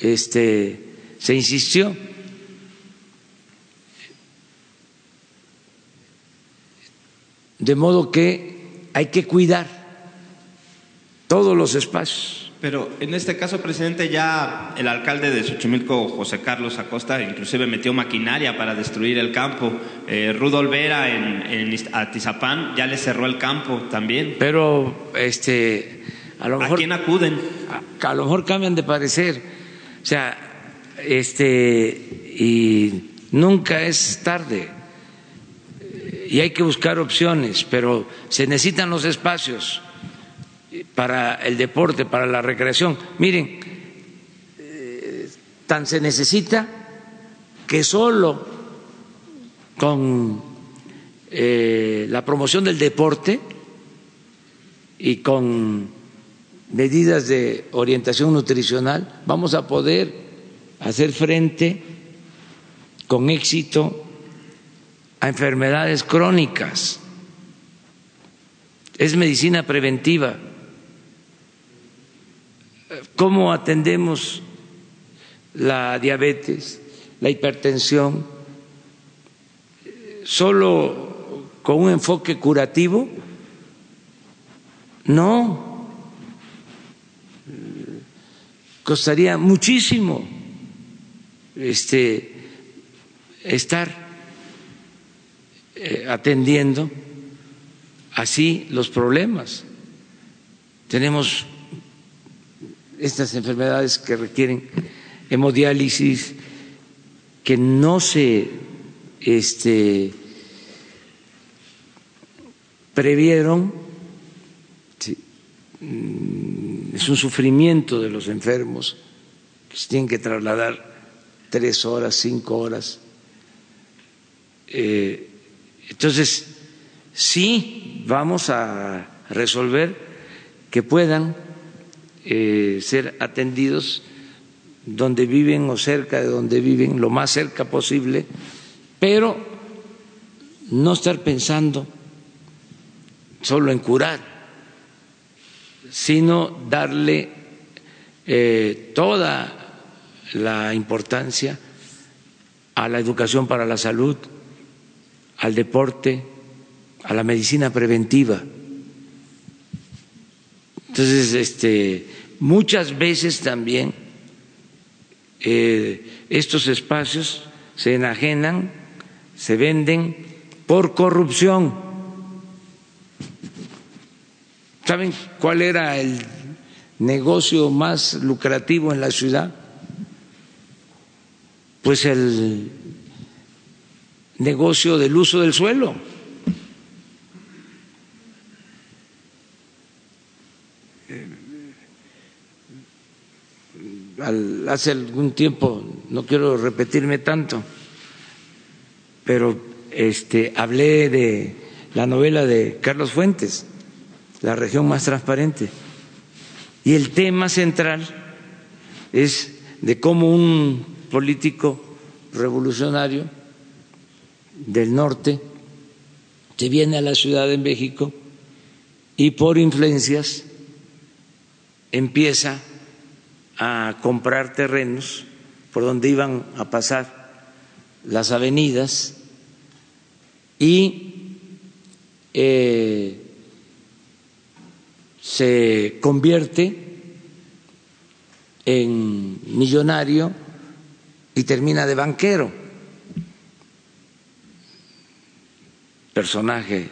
este, se insistió. De modo que hay que cuidar todos los espacios. Pero en este caso, presidente, ya el alcalde de Xochimilco, José Carlos Acosta, inclusive metió maquinaria para destruir el campo. Eh, Rudolf Vera en, en Atizapán ya le cerró el campo también. Pero este, a lo mejor. ¿A quién acuden? A, a lo mejor cambian de parecer. O sea, este, y nunca es tarde. Y hay que buscar opciones, pero se necesitan los espacios para el deporte, para la recreación. Miren, eh, tan se necesita que solo con eh, la promoción del deporte y con medidas de orientación nutricional vamos a poder hacer frente con éxito a enfermedades crónicas. Es medicina preventiva. ¿Cómo atendemos la diabetes, la hipertensión? ¿Solo con un enfoque curativo? No. Costaría muchísimo este, estar eh, atendiendo así los problemas. Tenemos estas enfermedades que requieren hemodiálisis, que no se este, previeron, mm, es un sufrimiento de los enfermos que se tienen que trasladar tres horas, cinco horas. Eh, entonces, sí vamos a resolver que puedan eh, ser atendidos donde viven o cerca de donde viven, lo más cerca posible, pero no estar pensando solo en curar, sino darle eh, toda la importancia a la educación para la salud, al deporte, a la medicina preventiva. Entonces, este, muchas veces también eh, estos espacios se enajenan, se venden por corrupción. ¿Saben cuál era el negocio más lucrativo en la ciudad? Pues el negocio del uso del suelo. Hace algún tiempo, no quiero repetirme tanto, pero este, hablé de la novela de Carlos Fuentes, La región más transparente, y el tema central es de cómo un político revolucionario del norte se viene a la Ciudad de México y por influencias empieza a comprar terrenos por donde iban a pasar las avenidas y eh, se convierte en millonario y termina de banquero. Personaje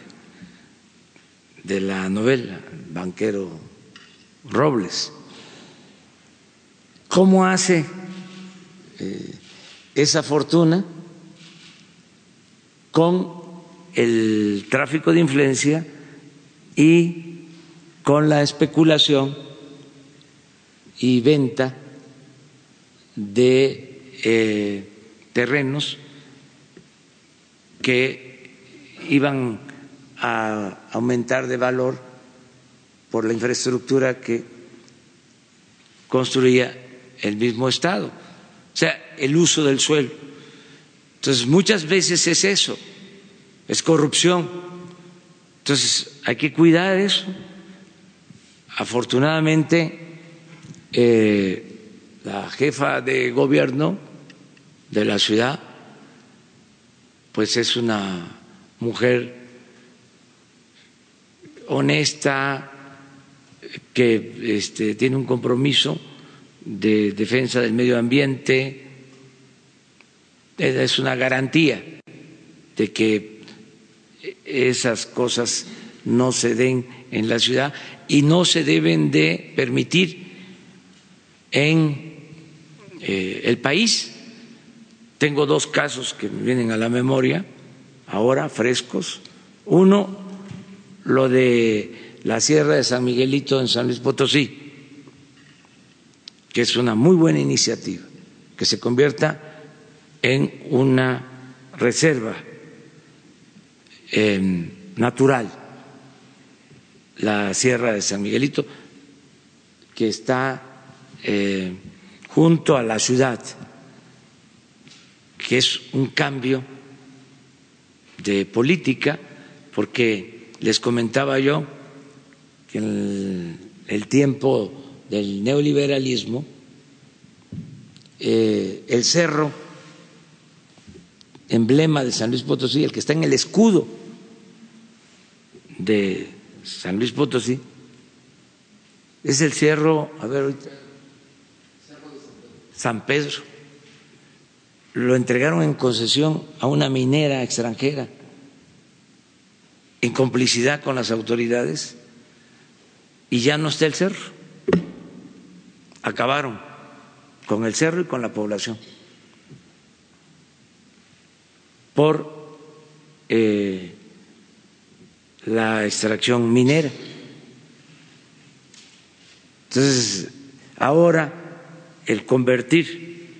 de la novela, banquero Robles. ¿Cómo hace eh, esa fortuna? Con el tráfico de influencia y con la especulación y venta de eh, terrenos que iban a aumentar de valor por la infraestructura que construía el mismo Estado, o sea, el uso del suelo. Entonces, muchas veces es eso, es corrupción. Entonces, hay que cuidar eso. Afortunadamente, eh, la jefa de gobierno de la ciudad, pues es una mujer honesta, que este, tiene un compromiso de defensa del medio ambiente, es una garantía de que esas cosas no se den en la ciudad y no se deben de permitir en eh, el país. Tengo dos casos que me vienen a la memoria ahora, frescos. Uno, lo de la Sierra de San Miguelito en San Luis Potosí, que es una muy buena iniciativa, que se convierta en una reserva eh, natural, la Sierra de San Miguelito, que está eh, junto a la ciudad, que es un cambio de política, porque les comentaba yo que en el tiempo del neoliberalismo, eh, el cerro, emblema de San Luis Potosí, el que está en el escudo de San Luis Potosí, es el cerro, a ver ahorita, San Pedro. Lo entregaron en concesión a una minera extranjera, en complicidad con las autoridades y ya no está el cerro. Acabaron con el cerro y con la población por eh, la extracción minera. Entonces, ahora el convertir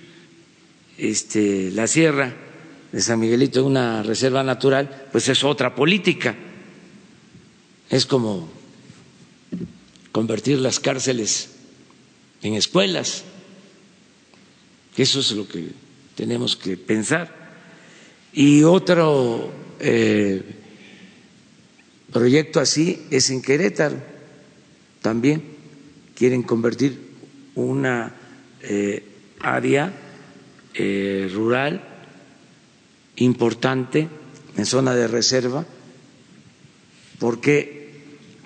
este, la sierra de San Miguelito en una reserva natural, pues es otra política. Es como convertir las cárceles en escuelas. Eso es lo que tenemos que pensar. Y otro eh, proyecto así es en Querétaro. También quieren convertir una eh, área eh, rural importante en zona de reserva porque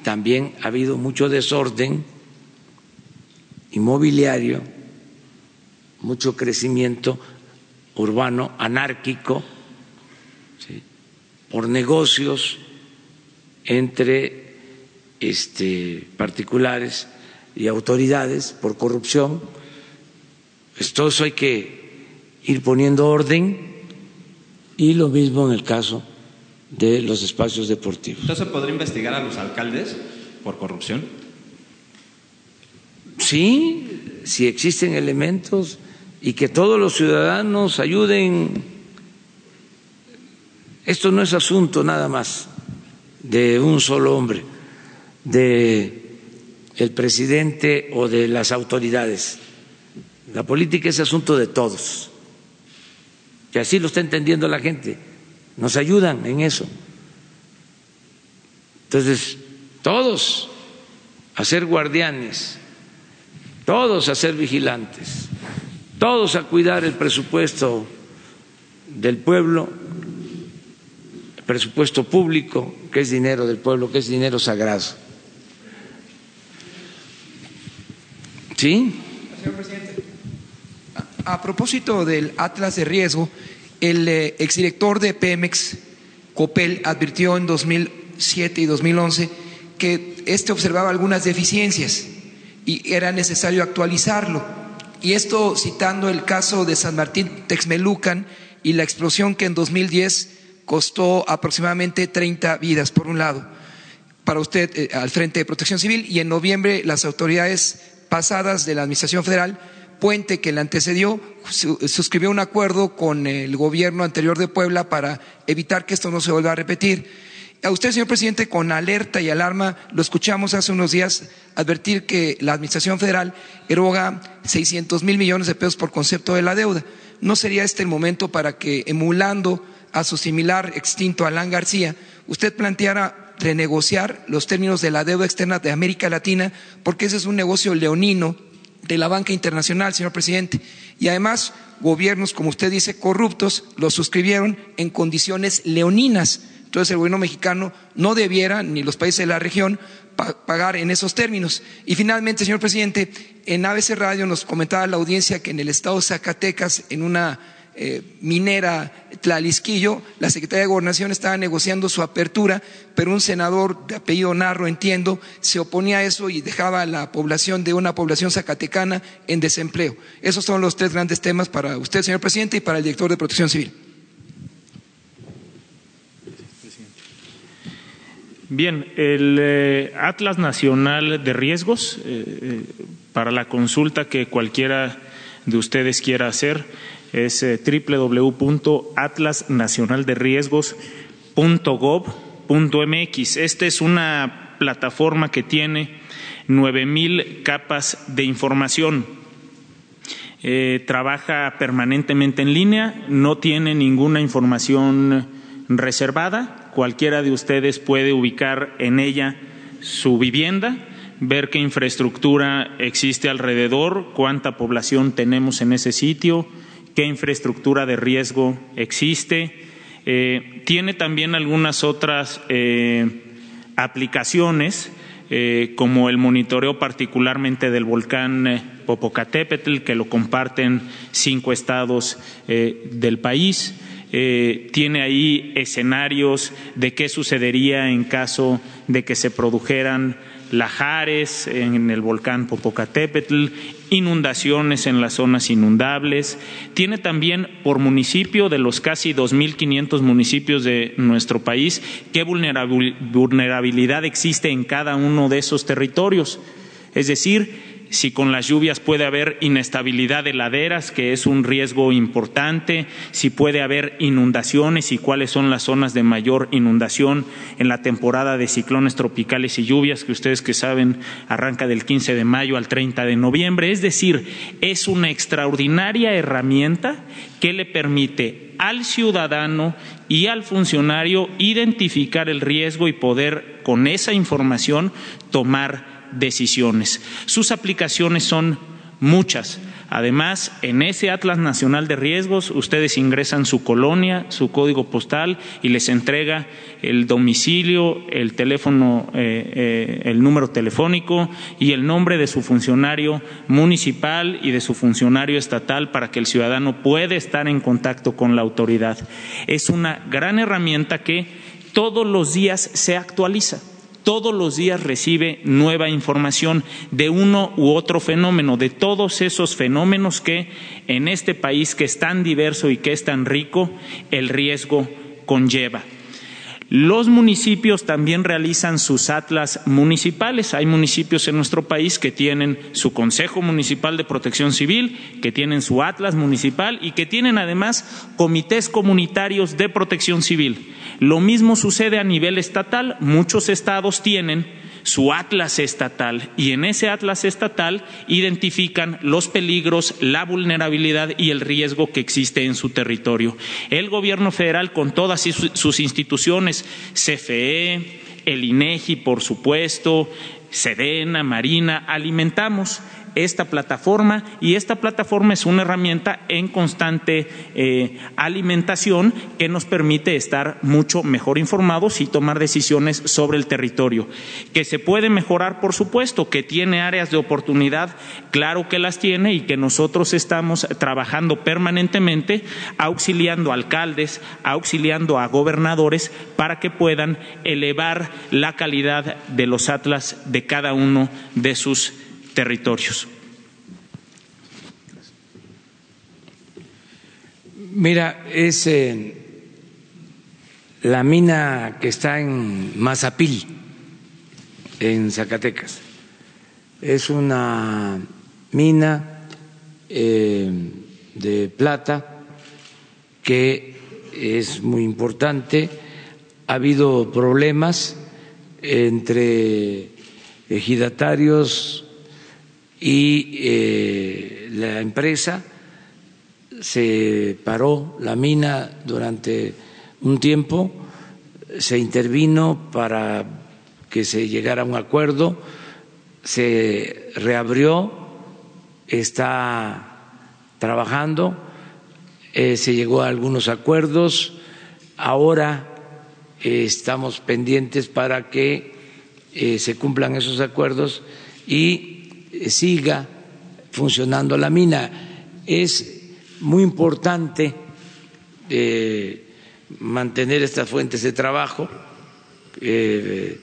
también ha habido mucho desorden inmobiliario, mucho crecimiento urbano anárquico por negocios entre este, particulares y autoridades, por corrupción. Pues todo eso hay que ir poniendo orden y lo mismo en el caso de los espacios deportivos. ¿Entonces podrá investigar a los alcaldes por corrupción? Sí, si existen elementos y que todos los ciudadanos ayuden. Esto no es asunto nada más de un solo hombre, de el presidente o de las autoridades. La política es asunto de todos. Y así lo está entendiendo la gente nos ayudan en eso. Entonces, todos a ser guardianes, todos a ser vigilantes, todos a cuidar el presupuesto del pueblo, el presupuesto público, que es dinero del pueblo, que es dinero sagrado. ¿Sí? Señor presidente, a, propósito del Atlas de riesgo, el eh, exdirector de Pemex, Copel, advirtió en 2007 y 2011 que este observaba algunas deficiencias y era necesario actualizarlo. Y esto citando el caso de San Martín Texmelucan y la explosión que en 2010 costó aproximadamente 30 vidas, por un lado, para usted eh, al frente de Protección Civil, y en noviembre las autoridades pasadas de la Administración Federal, Puente, que le antecedió, su- suscribió un acuerdo con el gobierno anterior de Puebla para evitar que esto no se vuelva a repetir. A usted, señor presidente, con alerta y alarma, lo escuchamos hace unos días advertir que la Administración Federal eroga 600 mil millones de pesos por concepto de la deuda. ¿No sería este el momento para que, emulando a su similar extinto Alan García, usted planteara renegociar los términos de la deuda externa de América Latina, porque ese es un negocio leonino de la banca internacional, señor presidente. Y además, gobiernos, como usted dice, corruptos, lo suscribieron en condiciones leoninas. Entonces, el gobierno mexicano no debiera, ni los países de la región, pa- pagar en esos términos. Y finalmente, señor presidente, en ABC Radio nos comentaba la audiencia que en el estado de Zacatecas, en una eh, minera Tlalisquillo, la Secretaría de Gobernación estaba negociando su apertura, pero un senador de apellido Narro, entiendo, se oponía a eso y dejaba a la población de una población zacatecana en desempleo. Esos son los tres grandes temas para usted, señor presidente, y para el director de Protección Civil. Bien, el eh, Atlas Nacional de Riesgos, eh, eh, para la consulta que cualquiera de ustedes quiera hacer, es eh. Esta es una plataforma que tiene nueve mil capas de información. Trabaja permanentemente en línea, no tiene ninguna información reservada. Cualquiera de ustedes puede ubicar en ella su vivienda, ver qué infraestructura existe alrededor, cuánta población tenemos en ese sitio, qué infraestructura de riesgo existe. Eh, tiene también algunas otras eh, aplicaciones eh, como el monitoreo particularmente del volcán Popocatépetl, que lo comparten cinco estados del país. Eh, tiene ahí escenarios de qué sucedería en caso de que se produjeran lajares en el volcán Popocatépetl, inundaciones en las zonas inundables. Tiene también por municipio de los casi 2.500 municipios de nuestro país qué vulnerabil- vulnerabilidad existe en cada uno de esos territorios. Es decir, si con las lluvias puede haber inestabilidad de laderas, que es un riesgo importante, si puede haber inundaciones y cuáles son las zonas de mayor inundación en la temporada de ciclones tropicales y lluvias, que ustedes que saben arranca del 15 de mayo al 30 de noviembre. Es decir, es una extraordinaria herramienta que le permite al ciudadano y al funcionario identificar el riesgo y poder con esa información tomar decisiones. Sus aplicaciones son muchas. Además, en ese Atlas Nacional de Riesgos, ustedes ingresan su colonia, su código postal y les entrega el domicilio, el teléfono, eh, eh, el número telefónico y el nombre de su funcionario municipal y de su funcionario estatal para que el ciudadano pueda estar en contacto con la autoridad. Es una gran herramienta que todos los días se actualiza todos los días recibe nueva información de uno u otro fenómeno, de todos esos fenómenos que en este país que es tan diverso y que es tan rico, el riesgo conlleva. Los municipios también realizan sus atlas municipales. Hay municipios en nuestro país que tienen su Consejo Municipal de Protección Civil, que tienen su atlas municipal y que tienen además comités comunitarios de protección civil. Lo mismo sucede a nivel estatal. Muchos estados tienen su atlas estatal y en ese atlas estatal identifican los peligros, la vulnerabilidad y el riesgo que existe en su territorio. El gobierno federal con todas sus instituciones, CFE, el INEGI, por supuesto, Sedena, Marina, alimentamos esta plataforma y esta plataforma es una herramienta en constante eh, alimentación que nos permite estar mucho mejor informados y tomar decisiones sobre el territorio. Que se puede mejorar, por supuesto, que tiene áreas de oportunidad, claro que las tiene y que nosotros estamos trabajando permanentemente auxiliando a alcaldes, auxiliando a gobernadores para que puedan elevar la calidad de los atlas de cada uno de sus territorios. Mira, es eh, la mina que está en Mazapil, en Zacatecas. Es una mina eh, de plata que es muy importante. Ha habido problemas entre ejidatarios y eh, la empresa se paró la mina durante un tiempo, se intervino para que se llegara a un acuerdo, se reabrió, está trabajando, eh, se llegó a algunos acuerdos, ahora eh, estamos pendientes para que se cumplan esos acuerdos y siga funcionando la mina. Es muy importante eh, mantener estas fuentes de trabajo eh,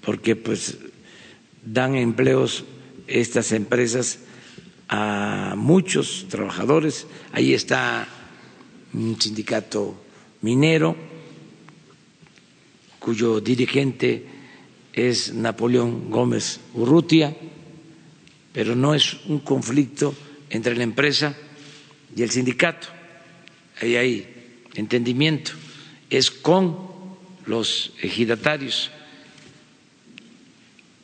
porque pues dan empleos estas empresas a muchos trabajadores. Ahí está un sindicato minero cuyo dirigente es Napoleón Gómez Urrutia, pero no es un conflicto entre la empresa y el sindicato. Ahí hay entendimiento. Es con los ejidatarios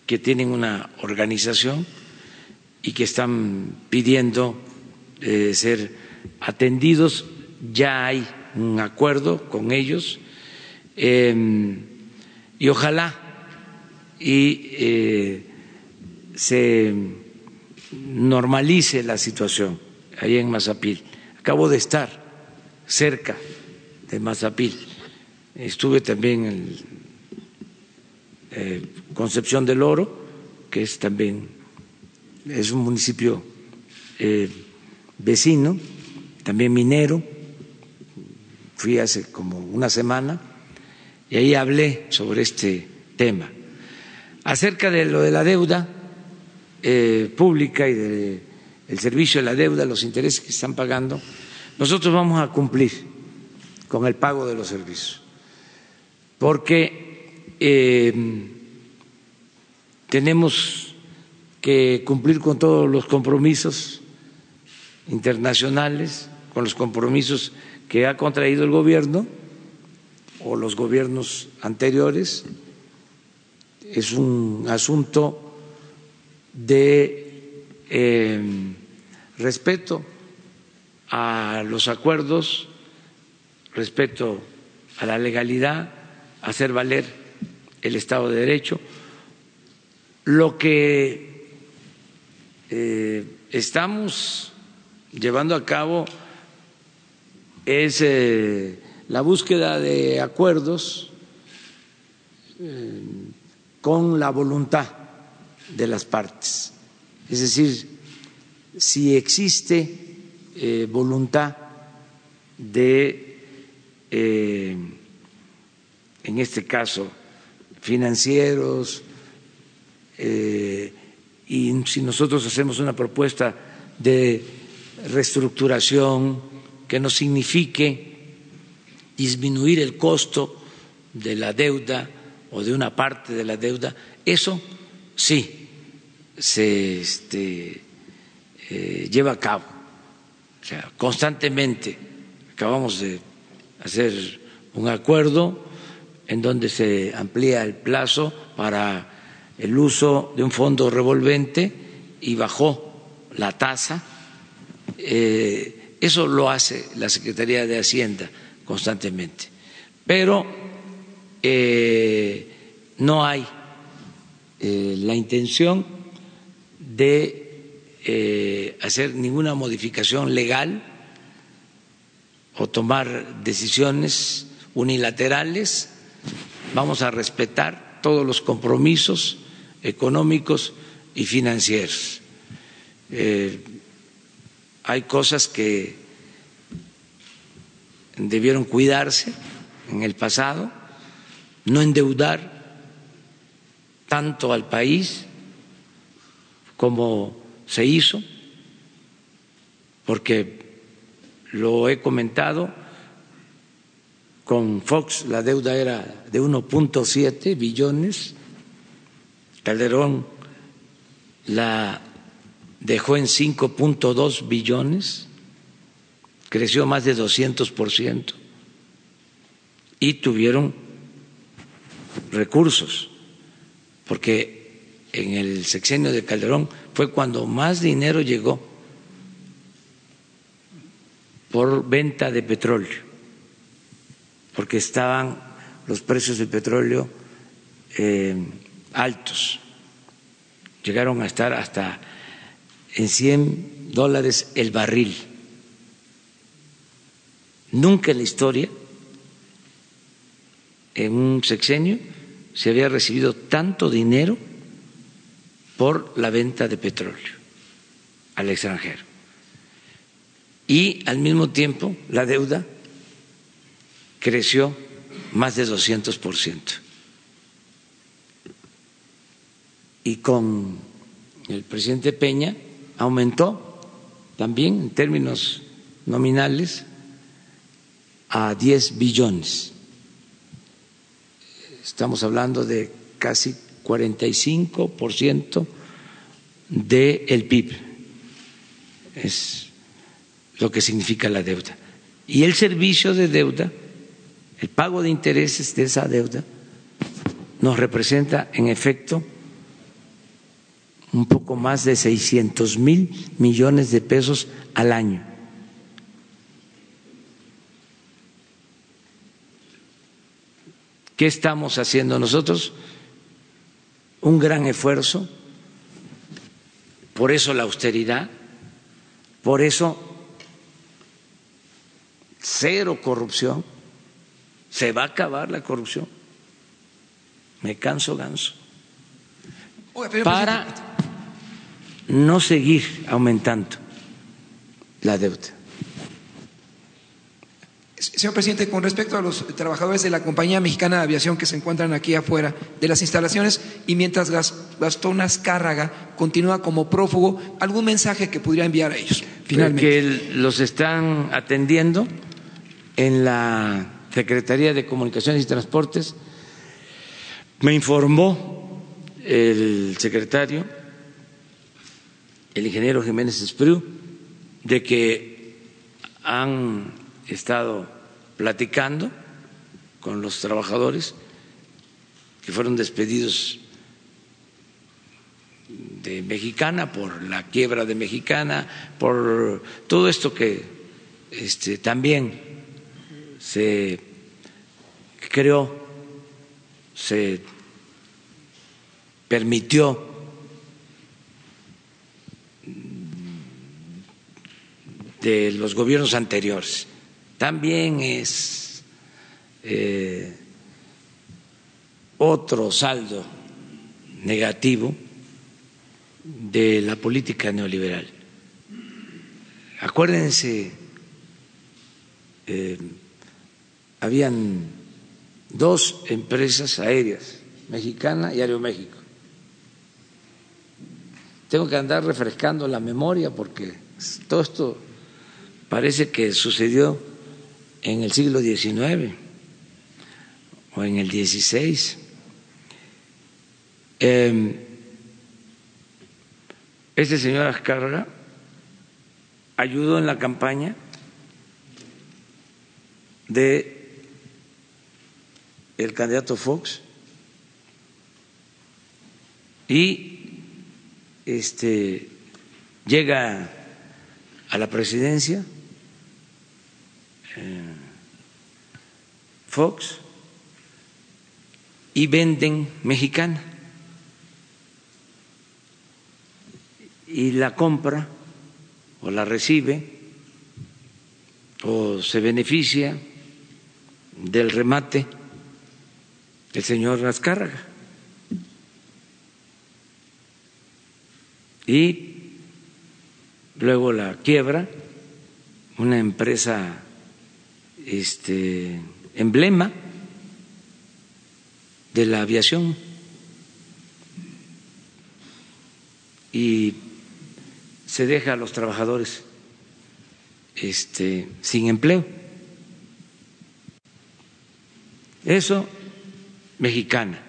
que tienen una organización y que están pidiendo eh, ser atendidos. Ya hay un acuerdo con ellos em, y ojalá y eh, se normalice la situación ahí en Mazapil. Acabo de estar cerca de Mazapil. Estuve también en eh, Concepción del Oro, que es también es un municipio eh, vecino, también minero. Fui hace como una semana y ahí hablé sobre este tema. Acerca de lo de la deuda eh, pública y de el servicio de la deuda, los intereses que están pagando, nosotros vamos a cumplir con el pago de los servicios, porque eh, tenemos que cumplir con todos los compromisos internacionales, con los compromisos que ha contraído el gobierno o los gobiernos anteriores. Es un asunto de eh, respeto a los acuerdos, respeto a la legalidad, hacer valer el Estado de Derecho. Lo que eh, estamos llevando a cabo es eh, la búsqueda de acuerdos con la voluntad de las partes. Es decir, si existe eh, voluntad de, eh, en este caso, financieros, eh, y si nosotros hacemos una propuesta de reestructuración que no signifique disminuir el costo de la deuda o de una parte de la deuda, eso sí se este, eh, lleva a cabo. O sea, constantemente acabamos de hacer un acuerdo en donde se amplía el plazo para el uso de un fondo revolvente y bajó la tasa. Eh, eso lo hace la Secretaría de Hacienda constantemente. Pero eh, no hay eh, la intención de eh, hacer ninguna modificación legal o tomar decisiones unilaterales. Vamos a respetar todos los compromisos económicos y financieros. Eh, hay cosas que debieron cuidarse en el pasado, no endeudar tanto al país como se hizo, porque lo he comentado, con Fox la deuda era de 1.7 billones, Calderón la dejó en 5.2 billones, creció más de 200 por ciento y tuvieron recursos, porque en el sexenio de Calderón fue cuando más dinero llegó por venta de petróleo, porque estaban los precios del petróleo eh, altos, llegaron a estar hasta en 100 dólares el barril. Nunca en la historia, en un sexenio, se había recibido tanto dinero por la venta de petróleo al extranjero. Y al mismo tiempo la deuda creció más de 200 por ciento. Y con el presidente Peña aumentó también en términos nominales a 10 billones. Estamos hablando de casi 45% del PIB. Es lo que significa la deuda. Y el servicio de deuda, el pago de intereses de esa deuda, nos representa en efecto un poco más de 600 mil millones de pesos al año. ¿Qué estamos haciendo nosotros? Un gran esfuerzo, por eso la austeridad, por eso cero corrupción, se va a acabar la corrupción, me canso ganso, para no seguir aumentando la deuda. Señor presidente, con respecto a los trabajadores de la Compañía Mexicana de Aviación que se encuentran aquí afuera de las instalaciones y mientras Gastón Azcárraga continúa como prófugo, ¿algún mensaje que pudiera enviar a ellos? Finalmente. Que los están atendiendo en la Secretaría de Comunicaciones y Transportes. Me informó el secretario el ingeniero Jiménez Espriu de que han estado platicando con los trabajadores que fueron despedidos de Mexicana por la quiebra de Mexicana, por todo esto que este, también se creó, se permitió de los gobiernos anteriores. También es eh, otro saldo negativo de la política neoliberal. Acuérdense, eh, habían dos empresas aéreas, Mexicana y Aeroméxico. Tengo que andar refrescando la memoria porque todo esto parece que sucedió en el siglo XIX o en el XVI. Em, este señor Azcárraga ayudó en la campaña de el candidato Fox y este llega a la presidencia Fox y venden mexicana. Y la compra o la recibe o se beneficia del remate el señor Azcárraga. Y luego la quiebra una empresa este, emblema de la aviación y se deja a los trabajadores este, sin empleo. Eso, mexicana.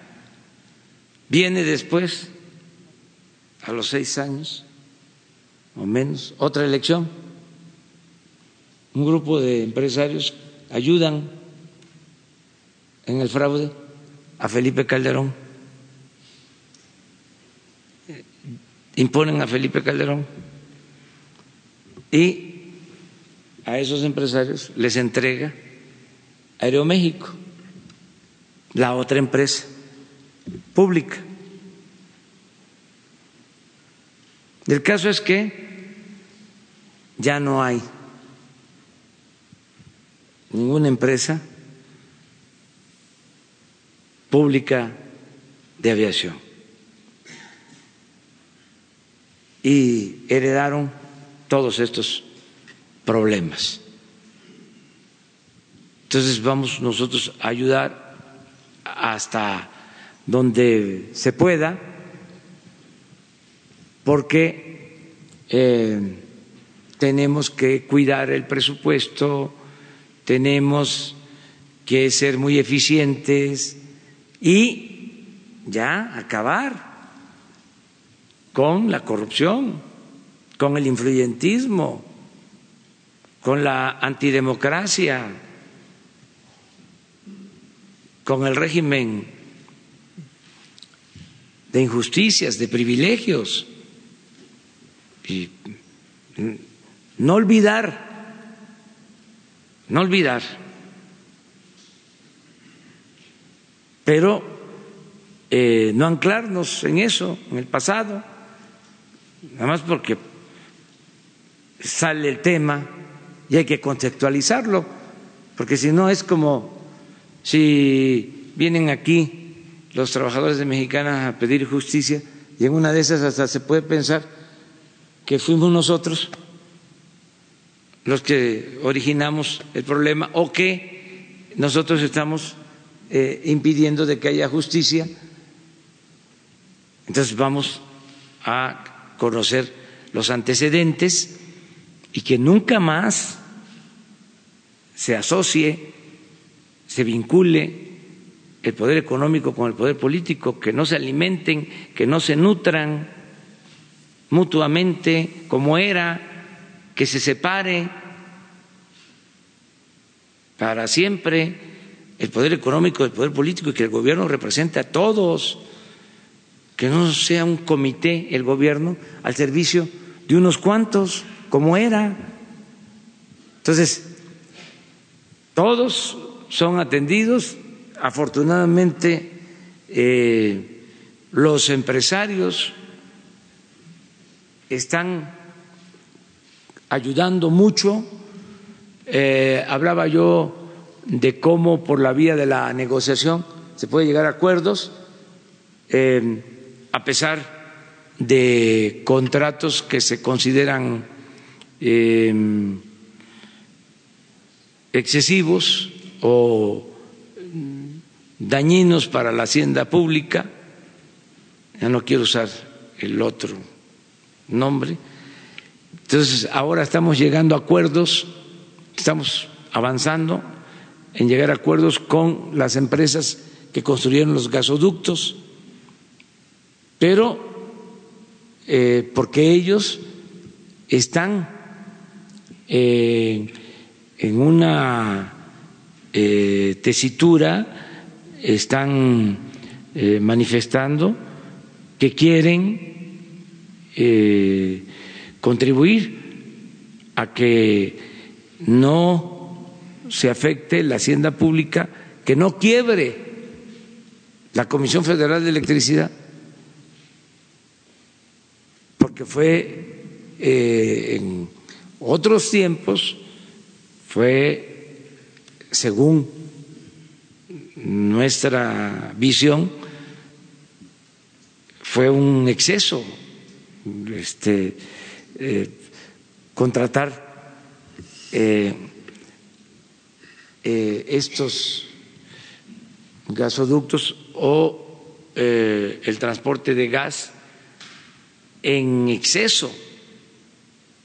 Viene después, a los seis años o menos, otra elección. Un grupo de empresarios ayudan en el fraude a Felipe Calderón. Imponen a Felipe Calderón y a esos empresarios les entrega Aeroméxico, la otra empresa pública. El caso es que ya no hay ninguna empresa pública de aviación. Y heredaron todos estos problemas. Entonces vamos nosotros a ayudar hasta donde se pueda, porque eh, tenemos que cuidar el presupuesto, tenemos que ser muy eficientes y ya acabar con la corrupción, con el influyentismo, con la antidemocracia, con el régimen de injusticias, de privilegios. Y no olvidar, no olvidar, pero eh, no anclarnos en eso, en el pasado, nada más porque sale el tema y hay que contextualizarlo, porque si no es como si vienen aquí los trabajadores de Mexicanas a pedir justicia y en una de esas hasta se puede pensar que fuimos nosotros los que originamos el problema o que nosotros estamos eh, impidiendo de que haya justicia. Entonces vamos a conocer los antecedentes y que nunca más se asocie, se vincule el poder económico con el poder político, que no se alimenten, que no se nutran mutuamente como era, que se separe para siempre el poder económico del poder político y que el gobierno represente a todos, que no sea un comité el gobierno al servicio de unos cuantos como era. Entonces, todos son atendidos, afortunadamente eh, los empresarios están ayudando mucho. Eh, hablaba yo de cómo por la vía de la negociación se puede llegar a acuerdos, eh, a pesar de contratos que se consideran Em, excesivos o dañinos para la hacienda pública, ya no quiero usar el otro nombre, entonces ahora estamos llegando a acuerdos, estamos avanzando en llegar a acuerdos con las empresas que construyeron los gasoductos, pero eh, porque ellos están eh, en una eh, tesitura están manifestando que quieren contribuir a que no se afecte la hacienda pública, que no quiebre la Comisión Federal de Electricidad, porque fue eh, en otros tiempos, fue según nuestra visión, fue un exceso este, eh, contratar eh, eh, estos gasoductos o el transporte de gas en exceso,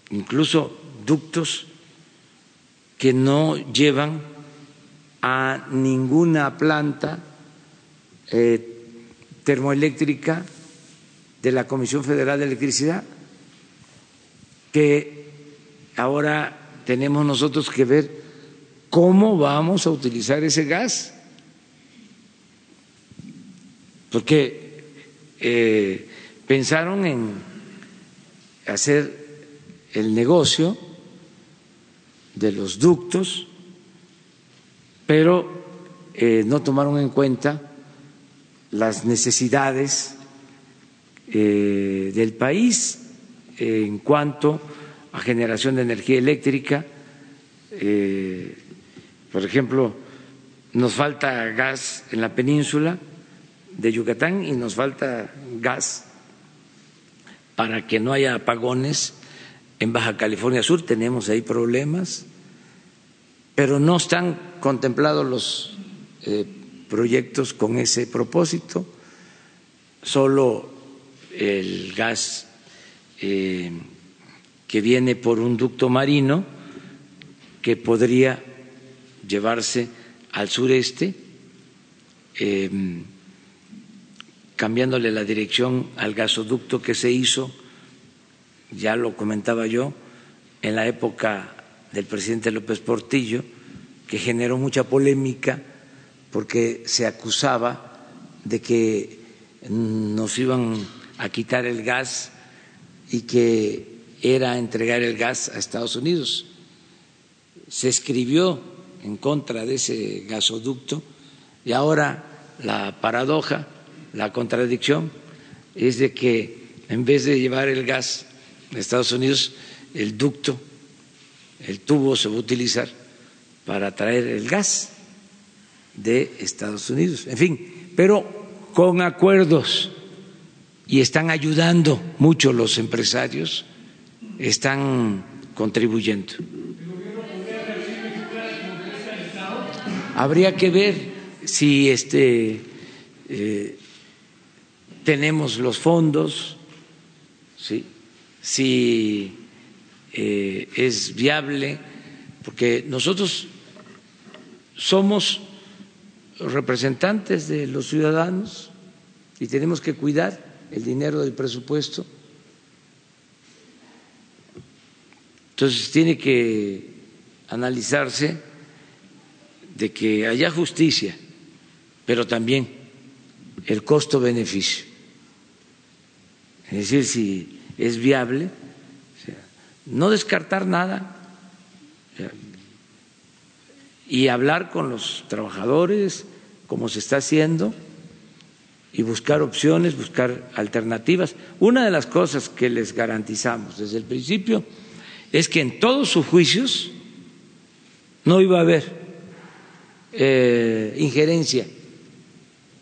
incluso ductos que no llevan a ninguna planta termoeléctrica de la Comisión Federal de Electricidad, que ahora tenemos nosotros que ver cómo vamos a utilizar ese gas, porque eh, pensaron en hacer el negocio de los ductos, pero eh, no tomaron en cuenta las necesidades eh, del país en cuanto a generación de energía eléctrica. Por ejemplo, nos falta gas en la península de Yucatán y nos falta gas para que no haya apagones en Baja California Sur. Tenemos ahí problemas, pero no están contemplados los eh, proyectos con ese propósito. Solo el gas eh, que viene por un ducto marino que podría llevarse al sureste, em, cambiándole la dirección al gasoducto que se hizo, ya lo comentaba yo, en la época del presidente López Portillo, que generó mucha polémica porque se acusaba de que nos iban a quitar el gas y que era entregar el gas a Estados Unidos. Se escribió en contra de ese gasoducto y ahora la paradoja, la contradicción es de que en vez de llevar el gas a Estados Unidos, el ducto, el tubo se va a utilizar para traer el gas de Estados Unidos. En fin, pero con acuerdos y están ayudando mucho los empresarios, están contribuyendo. Habría que ver si este eh, tenemos los fondos, ¿sí? si eh, es viable, porque nosotros somos representantes de los ciudadanos y tenemos que cuidar el dinero del presupuesto. Entonces tiene que analizarse de que haya justicia, pero también el costo-beneficio. Es decir, si es viable, no descartar nada y hablar con los trabajadores como se está haciendo y buscar opciones, buscar alternativas. Una de las cosas que les garantizamos desde el principio es que en todos sus juicios no iba a haber eh, injerencia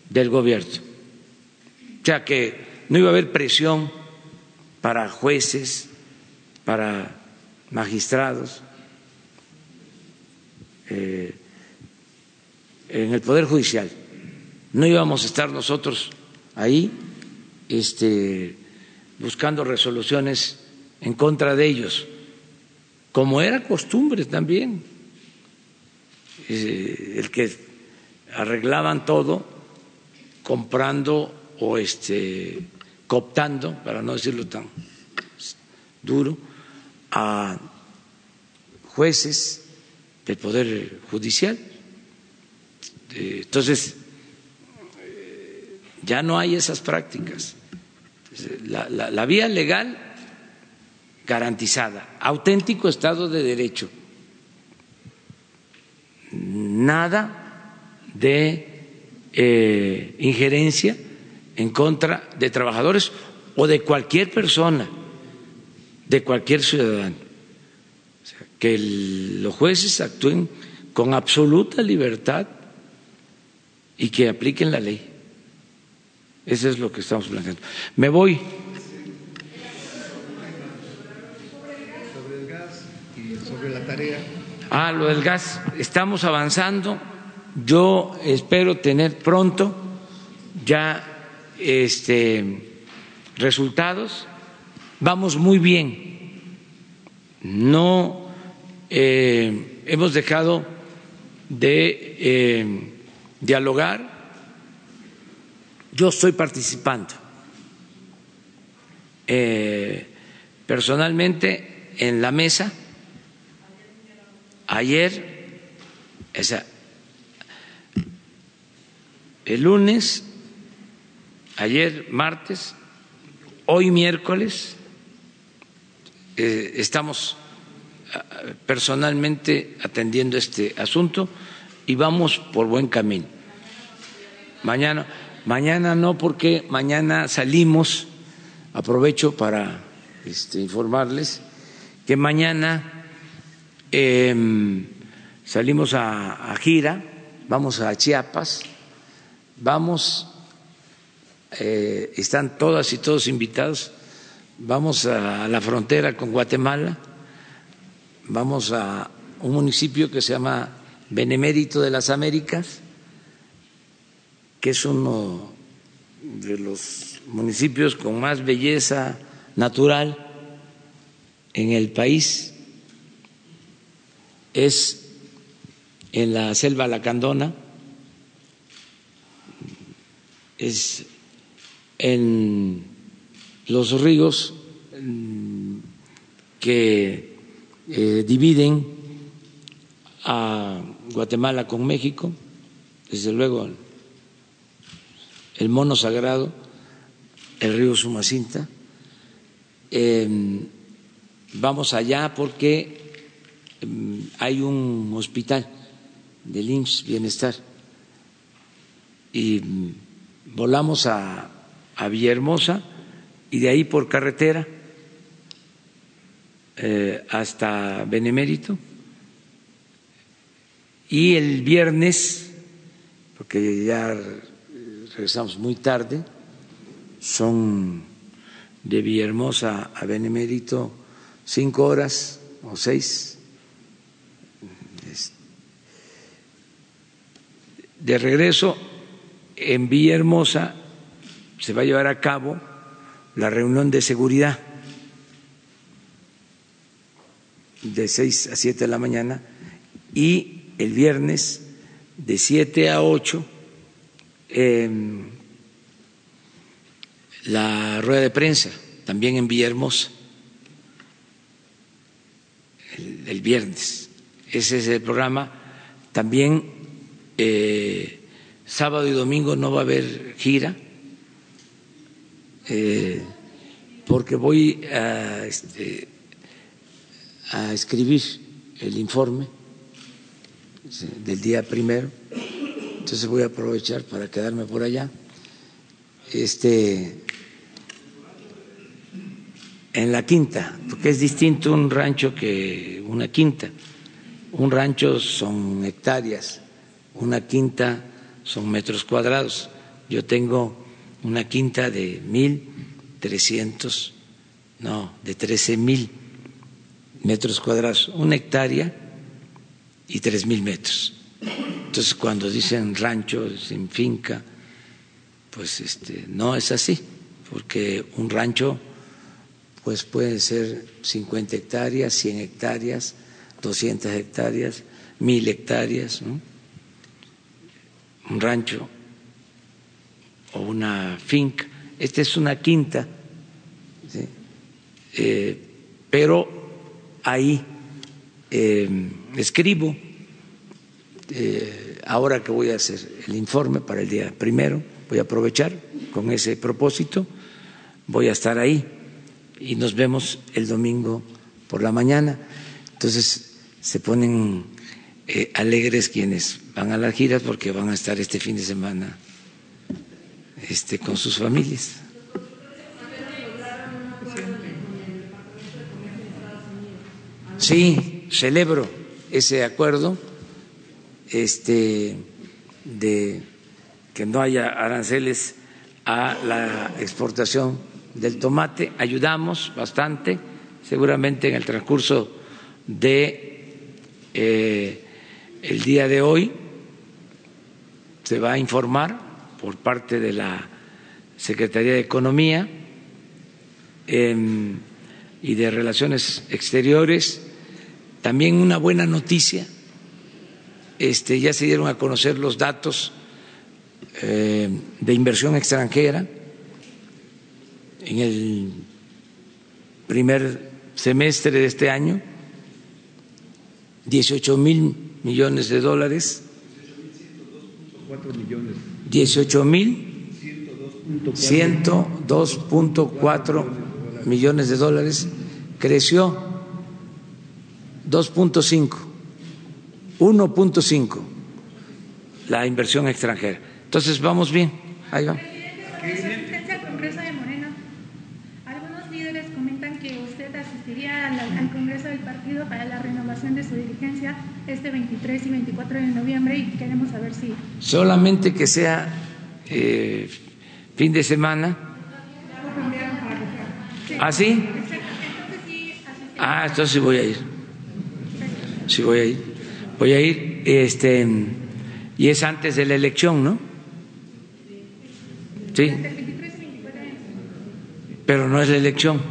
del gobierno, o sea que no iba a haber presión para jueces, para magistrados. Eh, en el Poder Judicial no íbamos a estar nosotros ahí este, buscando resoluciones en contra de ellos, como era costumbre también, eh, el que arreglaban todo comprando o este, cooptando, para no decirlo tan duro, a jueces del Poder Judicial. Eh, entonces, ya no hay esas prácticas. La, vía legal garantizada, auténtico Estado de Derecho, nada de eh, injerencia en contra de trabajadores o de cualquier persona, de cualquier ciudadano. que los jueces actúen con absoluta libertad y que apliquen la ley. Eso es lo que estamos planteando. Me voy. Sobre el gas y sobre la tarea. Ah, lo del gas. Estamos avanzando. Yo espero tener pronto ya este, resultados. Vamos muy bien. No eh, hemos dejado de eh, dialogar. Yo estoy participando eh, personalmente en la mesa. Ayer, o sea, el lunes, ayer martes, hoy miércoles, eh, estamos personalmente atendiendo este asunto y vamos por buen camino. Mañana, mañana no, porque mañana salimos, aprovecho para este, informarles que mañana eh, salimos a, a gira, vamos a Chiapas, vamos, eh, están todas y todos invitados, vamos a la frontera con Guatemala, vamos a un municipio que se llama Benemérito de las Américas, que es uno de los municipios con más belleza natural en el país, es en la selva lacandona, es en los ríos que eh, dividen a Guatemala con México, desde luego el mono sagrado, el río Sumacinta. vamos allá porque em, hay un hospital del IMSS Bienestar y mm, volamos a, a Villahermosa y de ahí por carretera eh, hasta Benemérito y el viernes, porque ya regresamos muy tarde, son de Villahermosa a Benemérito cinco horas o seis. De regreso, en Villahermosa se va a llevar a cabo la reunión de seguridad de seis a siete de la mañana y el viernes de 7 a 8 la rueda de prensa, también en Villahermosa, el, viernes. Ese es el programa. También eh, sábado y domingo no va a haber gira, eh, porque voy a, este, a escribir el informe del día primero. Entonces voy a aprovechar para quedarme por allá. Este, en la quinta, porque es distinto un rancho que una quinta. Un rancho son hectáreas, una quinta son metros cuadrados. Yo tengo una quinta de mil trescientos, no, de trece mil metros cuadrados. Una hectárea y tres mil metros. Entonces, cuando dicen rancho sin finca, pues este, no es así, porque un rancho pues puede ser 50 hectáreas, 100 hectáreas, 200 hectáreas, mil hectáreas. Un rancho o una finca. Esta es una quinta, eh, pero ahí eh, escribo eh, ahora que voy a hacer el informe para el día primero, voy a aprovechar con ese propósito, voy a estar ahí y nos vemos el domingo por la mañana. Entonces se ponen eh, alegres quienes van a las giras porque van a estar este fin de semana este, con sus familias. Sí, celebro ese acuerdo este, de que no haya aranceles a la exportación del tomate. Ayudamos bastante, seguramente en el transcurso de eh, el día de hoy se va a informar por parte de la Secretaría de Economía em, y de Relaciones Exteriores. También una buena noticia, este, ya se dieron a conocer los datos eh, de inversión extranjera en el primer semestre de este año, 18 mil millones de dólares. 18 mil 102.4 millones de dólares, creció 2.5, 1.5 la inversión extranjera. Entonces vamos bien, ahí va. Congreso de Morena. Algunos líderes comentan que usted asistiría al, al, Congreso del Partido para la renovación de su dirigencia este 23 y 24 de noviembre y queremos saber si... Solamente que sea eh, fin de semana. ¿Ah, sí? Ah, entonces sí voy a ir. Sí voy a ir. Voy a ir, este, y es antes de la elección, ¿no? Sí. Pero no es la elección.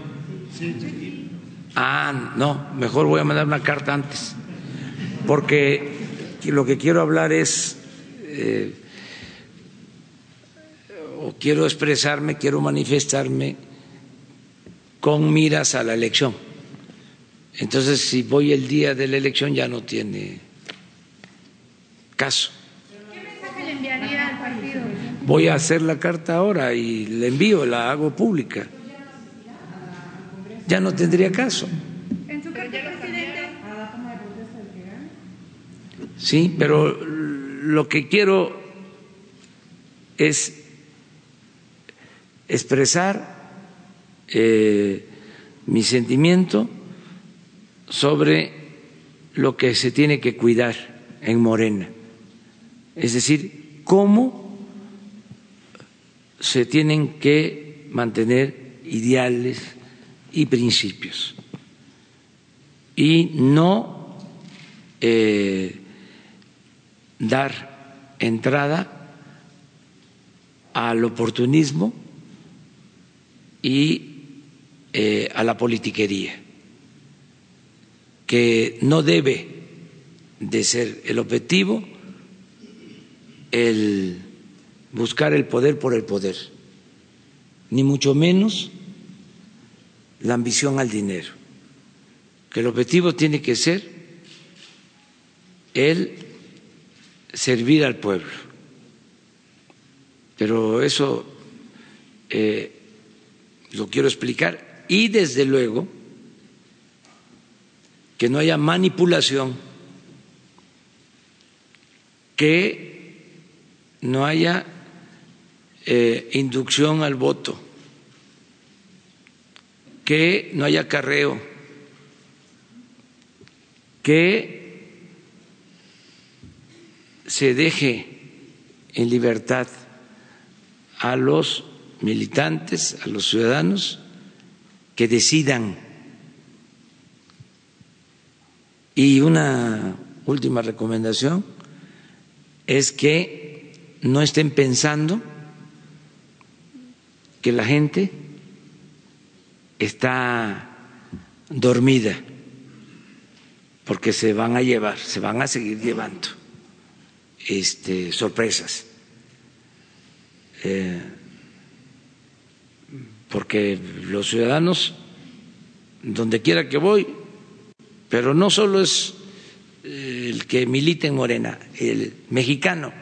Ah, no, mejor voy a mandar una carta antes, porque lo que quiero hablar es, eh, o quiero expresarme, quiero manifestarme con miras a la elección. Entonces, si voy el día de la elección ya no tiene caso. ¿Qué mensaje le enviaría al partido? Voy a hacer la carta ahora y la envío, la hago pública. Ya no tendría caso. En su carta, presidente. Sí, pero lo que quiero es expresar eh, mi sentimiento sobre lo que se tiene que cuidar en Morena, es decir, cómo se tienen que mantener ideales y principios. Y no eh, dar entrada al oportunismo y eh, a la politiquería, que no debe de ser el objetivo el buscar el poder por el poder, ni mucho menos la ambición al dinero, que el objetivo tiene que ser el servir al pueblo. Pero eso eh, lo quiero explicar y desde luego que no haya manipulación, que no haya eh, inducción al voto, que no haya carreo, que se deje en libertad a los militantes, a los ciudadanos, que decidan. Y una última recomendación es que no estén pensando que la gente está dormida, porque se van a llevar, se van a seguir llevando este, sorpresas. Eh, porque los ciudadanos, donde quiera que voy, pero no solo es el que milita en Morena, el mexicano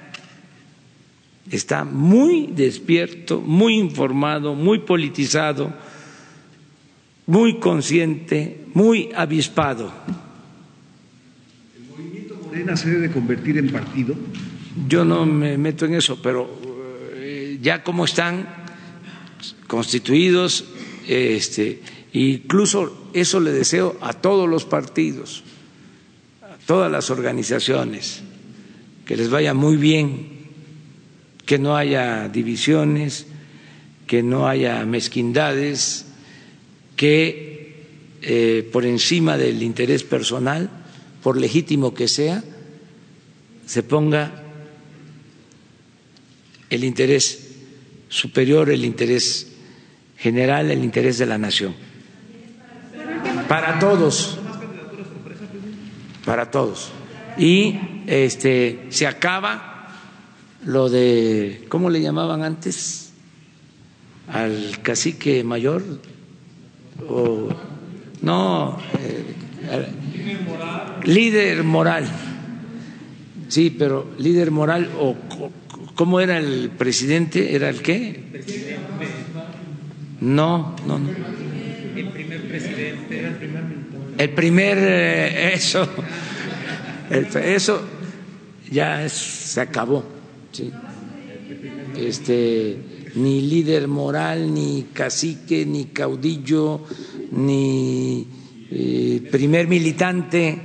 está muy despierto, muy informado, muy politizado, muy consciente, muy avispado. ¿El movimiento Morena se debe convertir en partido? Yo no me meto en eso, pero ya cómo están constituidos, este, incluso eso le deseo a todos los partidos, a todas las organizaciones, que les vaya muy bien, que no haya divisiones, que no haya mezquindades, que eh, por encima del interés personal, por legítimo que sea, se ponga el interés superior, el interés general, el interés de la nación. Para todos. Para todos. Y este se acaba lo de ¿cómo le llamaban antes? al cacique mayor o no eh, líder moral sí pero líder moral o cómo era el presidente era el qué no no, no. el primer presidente era el primer el primer eh, eso. El, eso ya es, se acabó sí. Este ni líder moral, ni cacique, ni caudillo, ni eh, primer militante.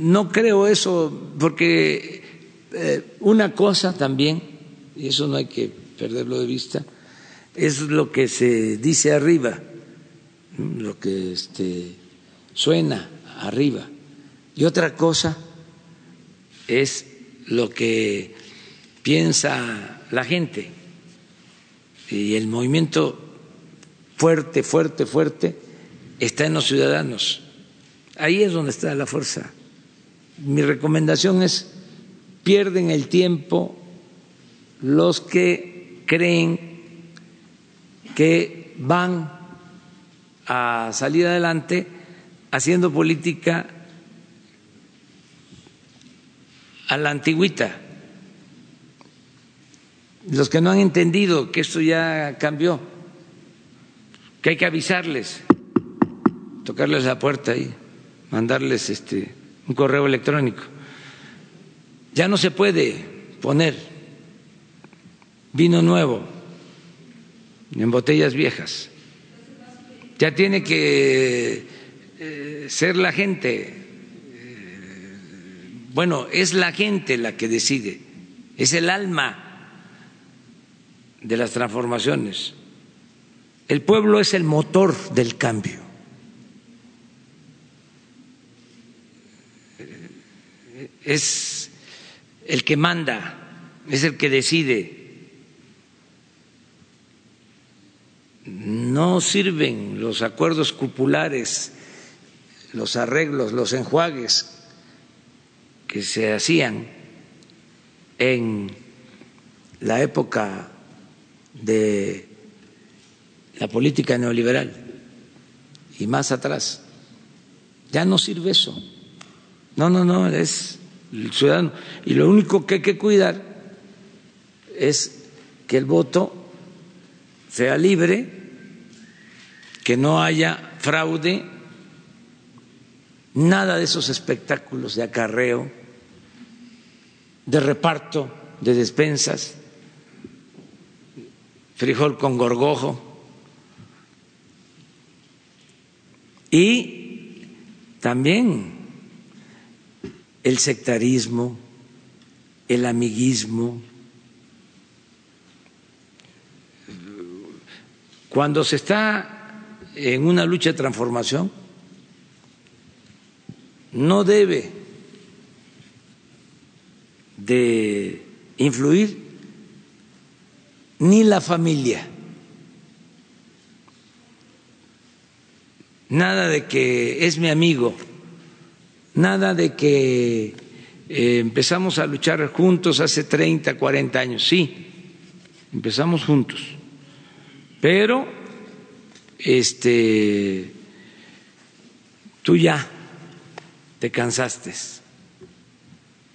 No creo eso, porque eh, una cosa también, y eso no hay que perderlo de vista, es lo que se dice arriba, lo que este, suena arriba y otra cosa es lo que piensa la gente y el movimiento fuerte, fuerte, fuerte está en los ciudadanos. Ahí es donde está la fuerza. Mi recomendación es pierden el tiempo los que creen que van a salir adelante haciendo política a la antigüita. Los que no han entendido que esto ya cambió, que hay que avisarles, tocarles la puerta y mandarles este un correo electrónico. Ya no se puede poner vino nuevo en botellas viejas. Ya tiene que eh, ser la gente bueno, es la gente la que decide, es el alma de las transformaciones. El pueblo es el motor del cambio. Es el que manda, es el que decide. No sirven los acuerdos cupulares, los arreglos, los enjuagues que se hacían en la época de la política neoliberal y más atrás. Ya no sirve eso. No, no, no, es el ciudadano. Y lo único que hay que cuidar es que el voto sea libre, que no haya fraude, nada de esos espectáculos de acarreo de reparto de despensas, frijol con gorgojo y también el sectarismo, el amiguismo. Cuando se está en una lucha de transformación, no debe de influir ni la familia. Nada de que es mi amigo, nada de que eh, empezamos a luchar juntos hace 30, 40 años. Sí, empezamos juntos. Pero este tú ya te cansaste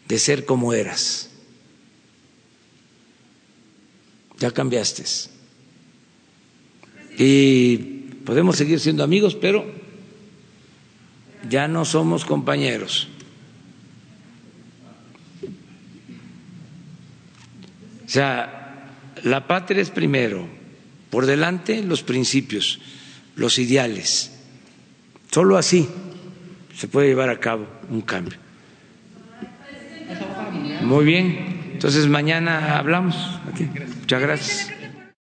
de ser como eras. Ya cambiaste. Y podemos seguir siendo amigos, pero ya no somos compañeros. O sea, la patria es primero, por delante los principios, los ideales. Solo así se puede llevar a cabo un cambio. Muy bien, entonces mañana hablamos. Muchas gracias.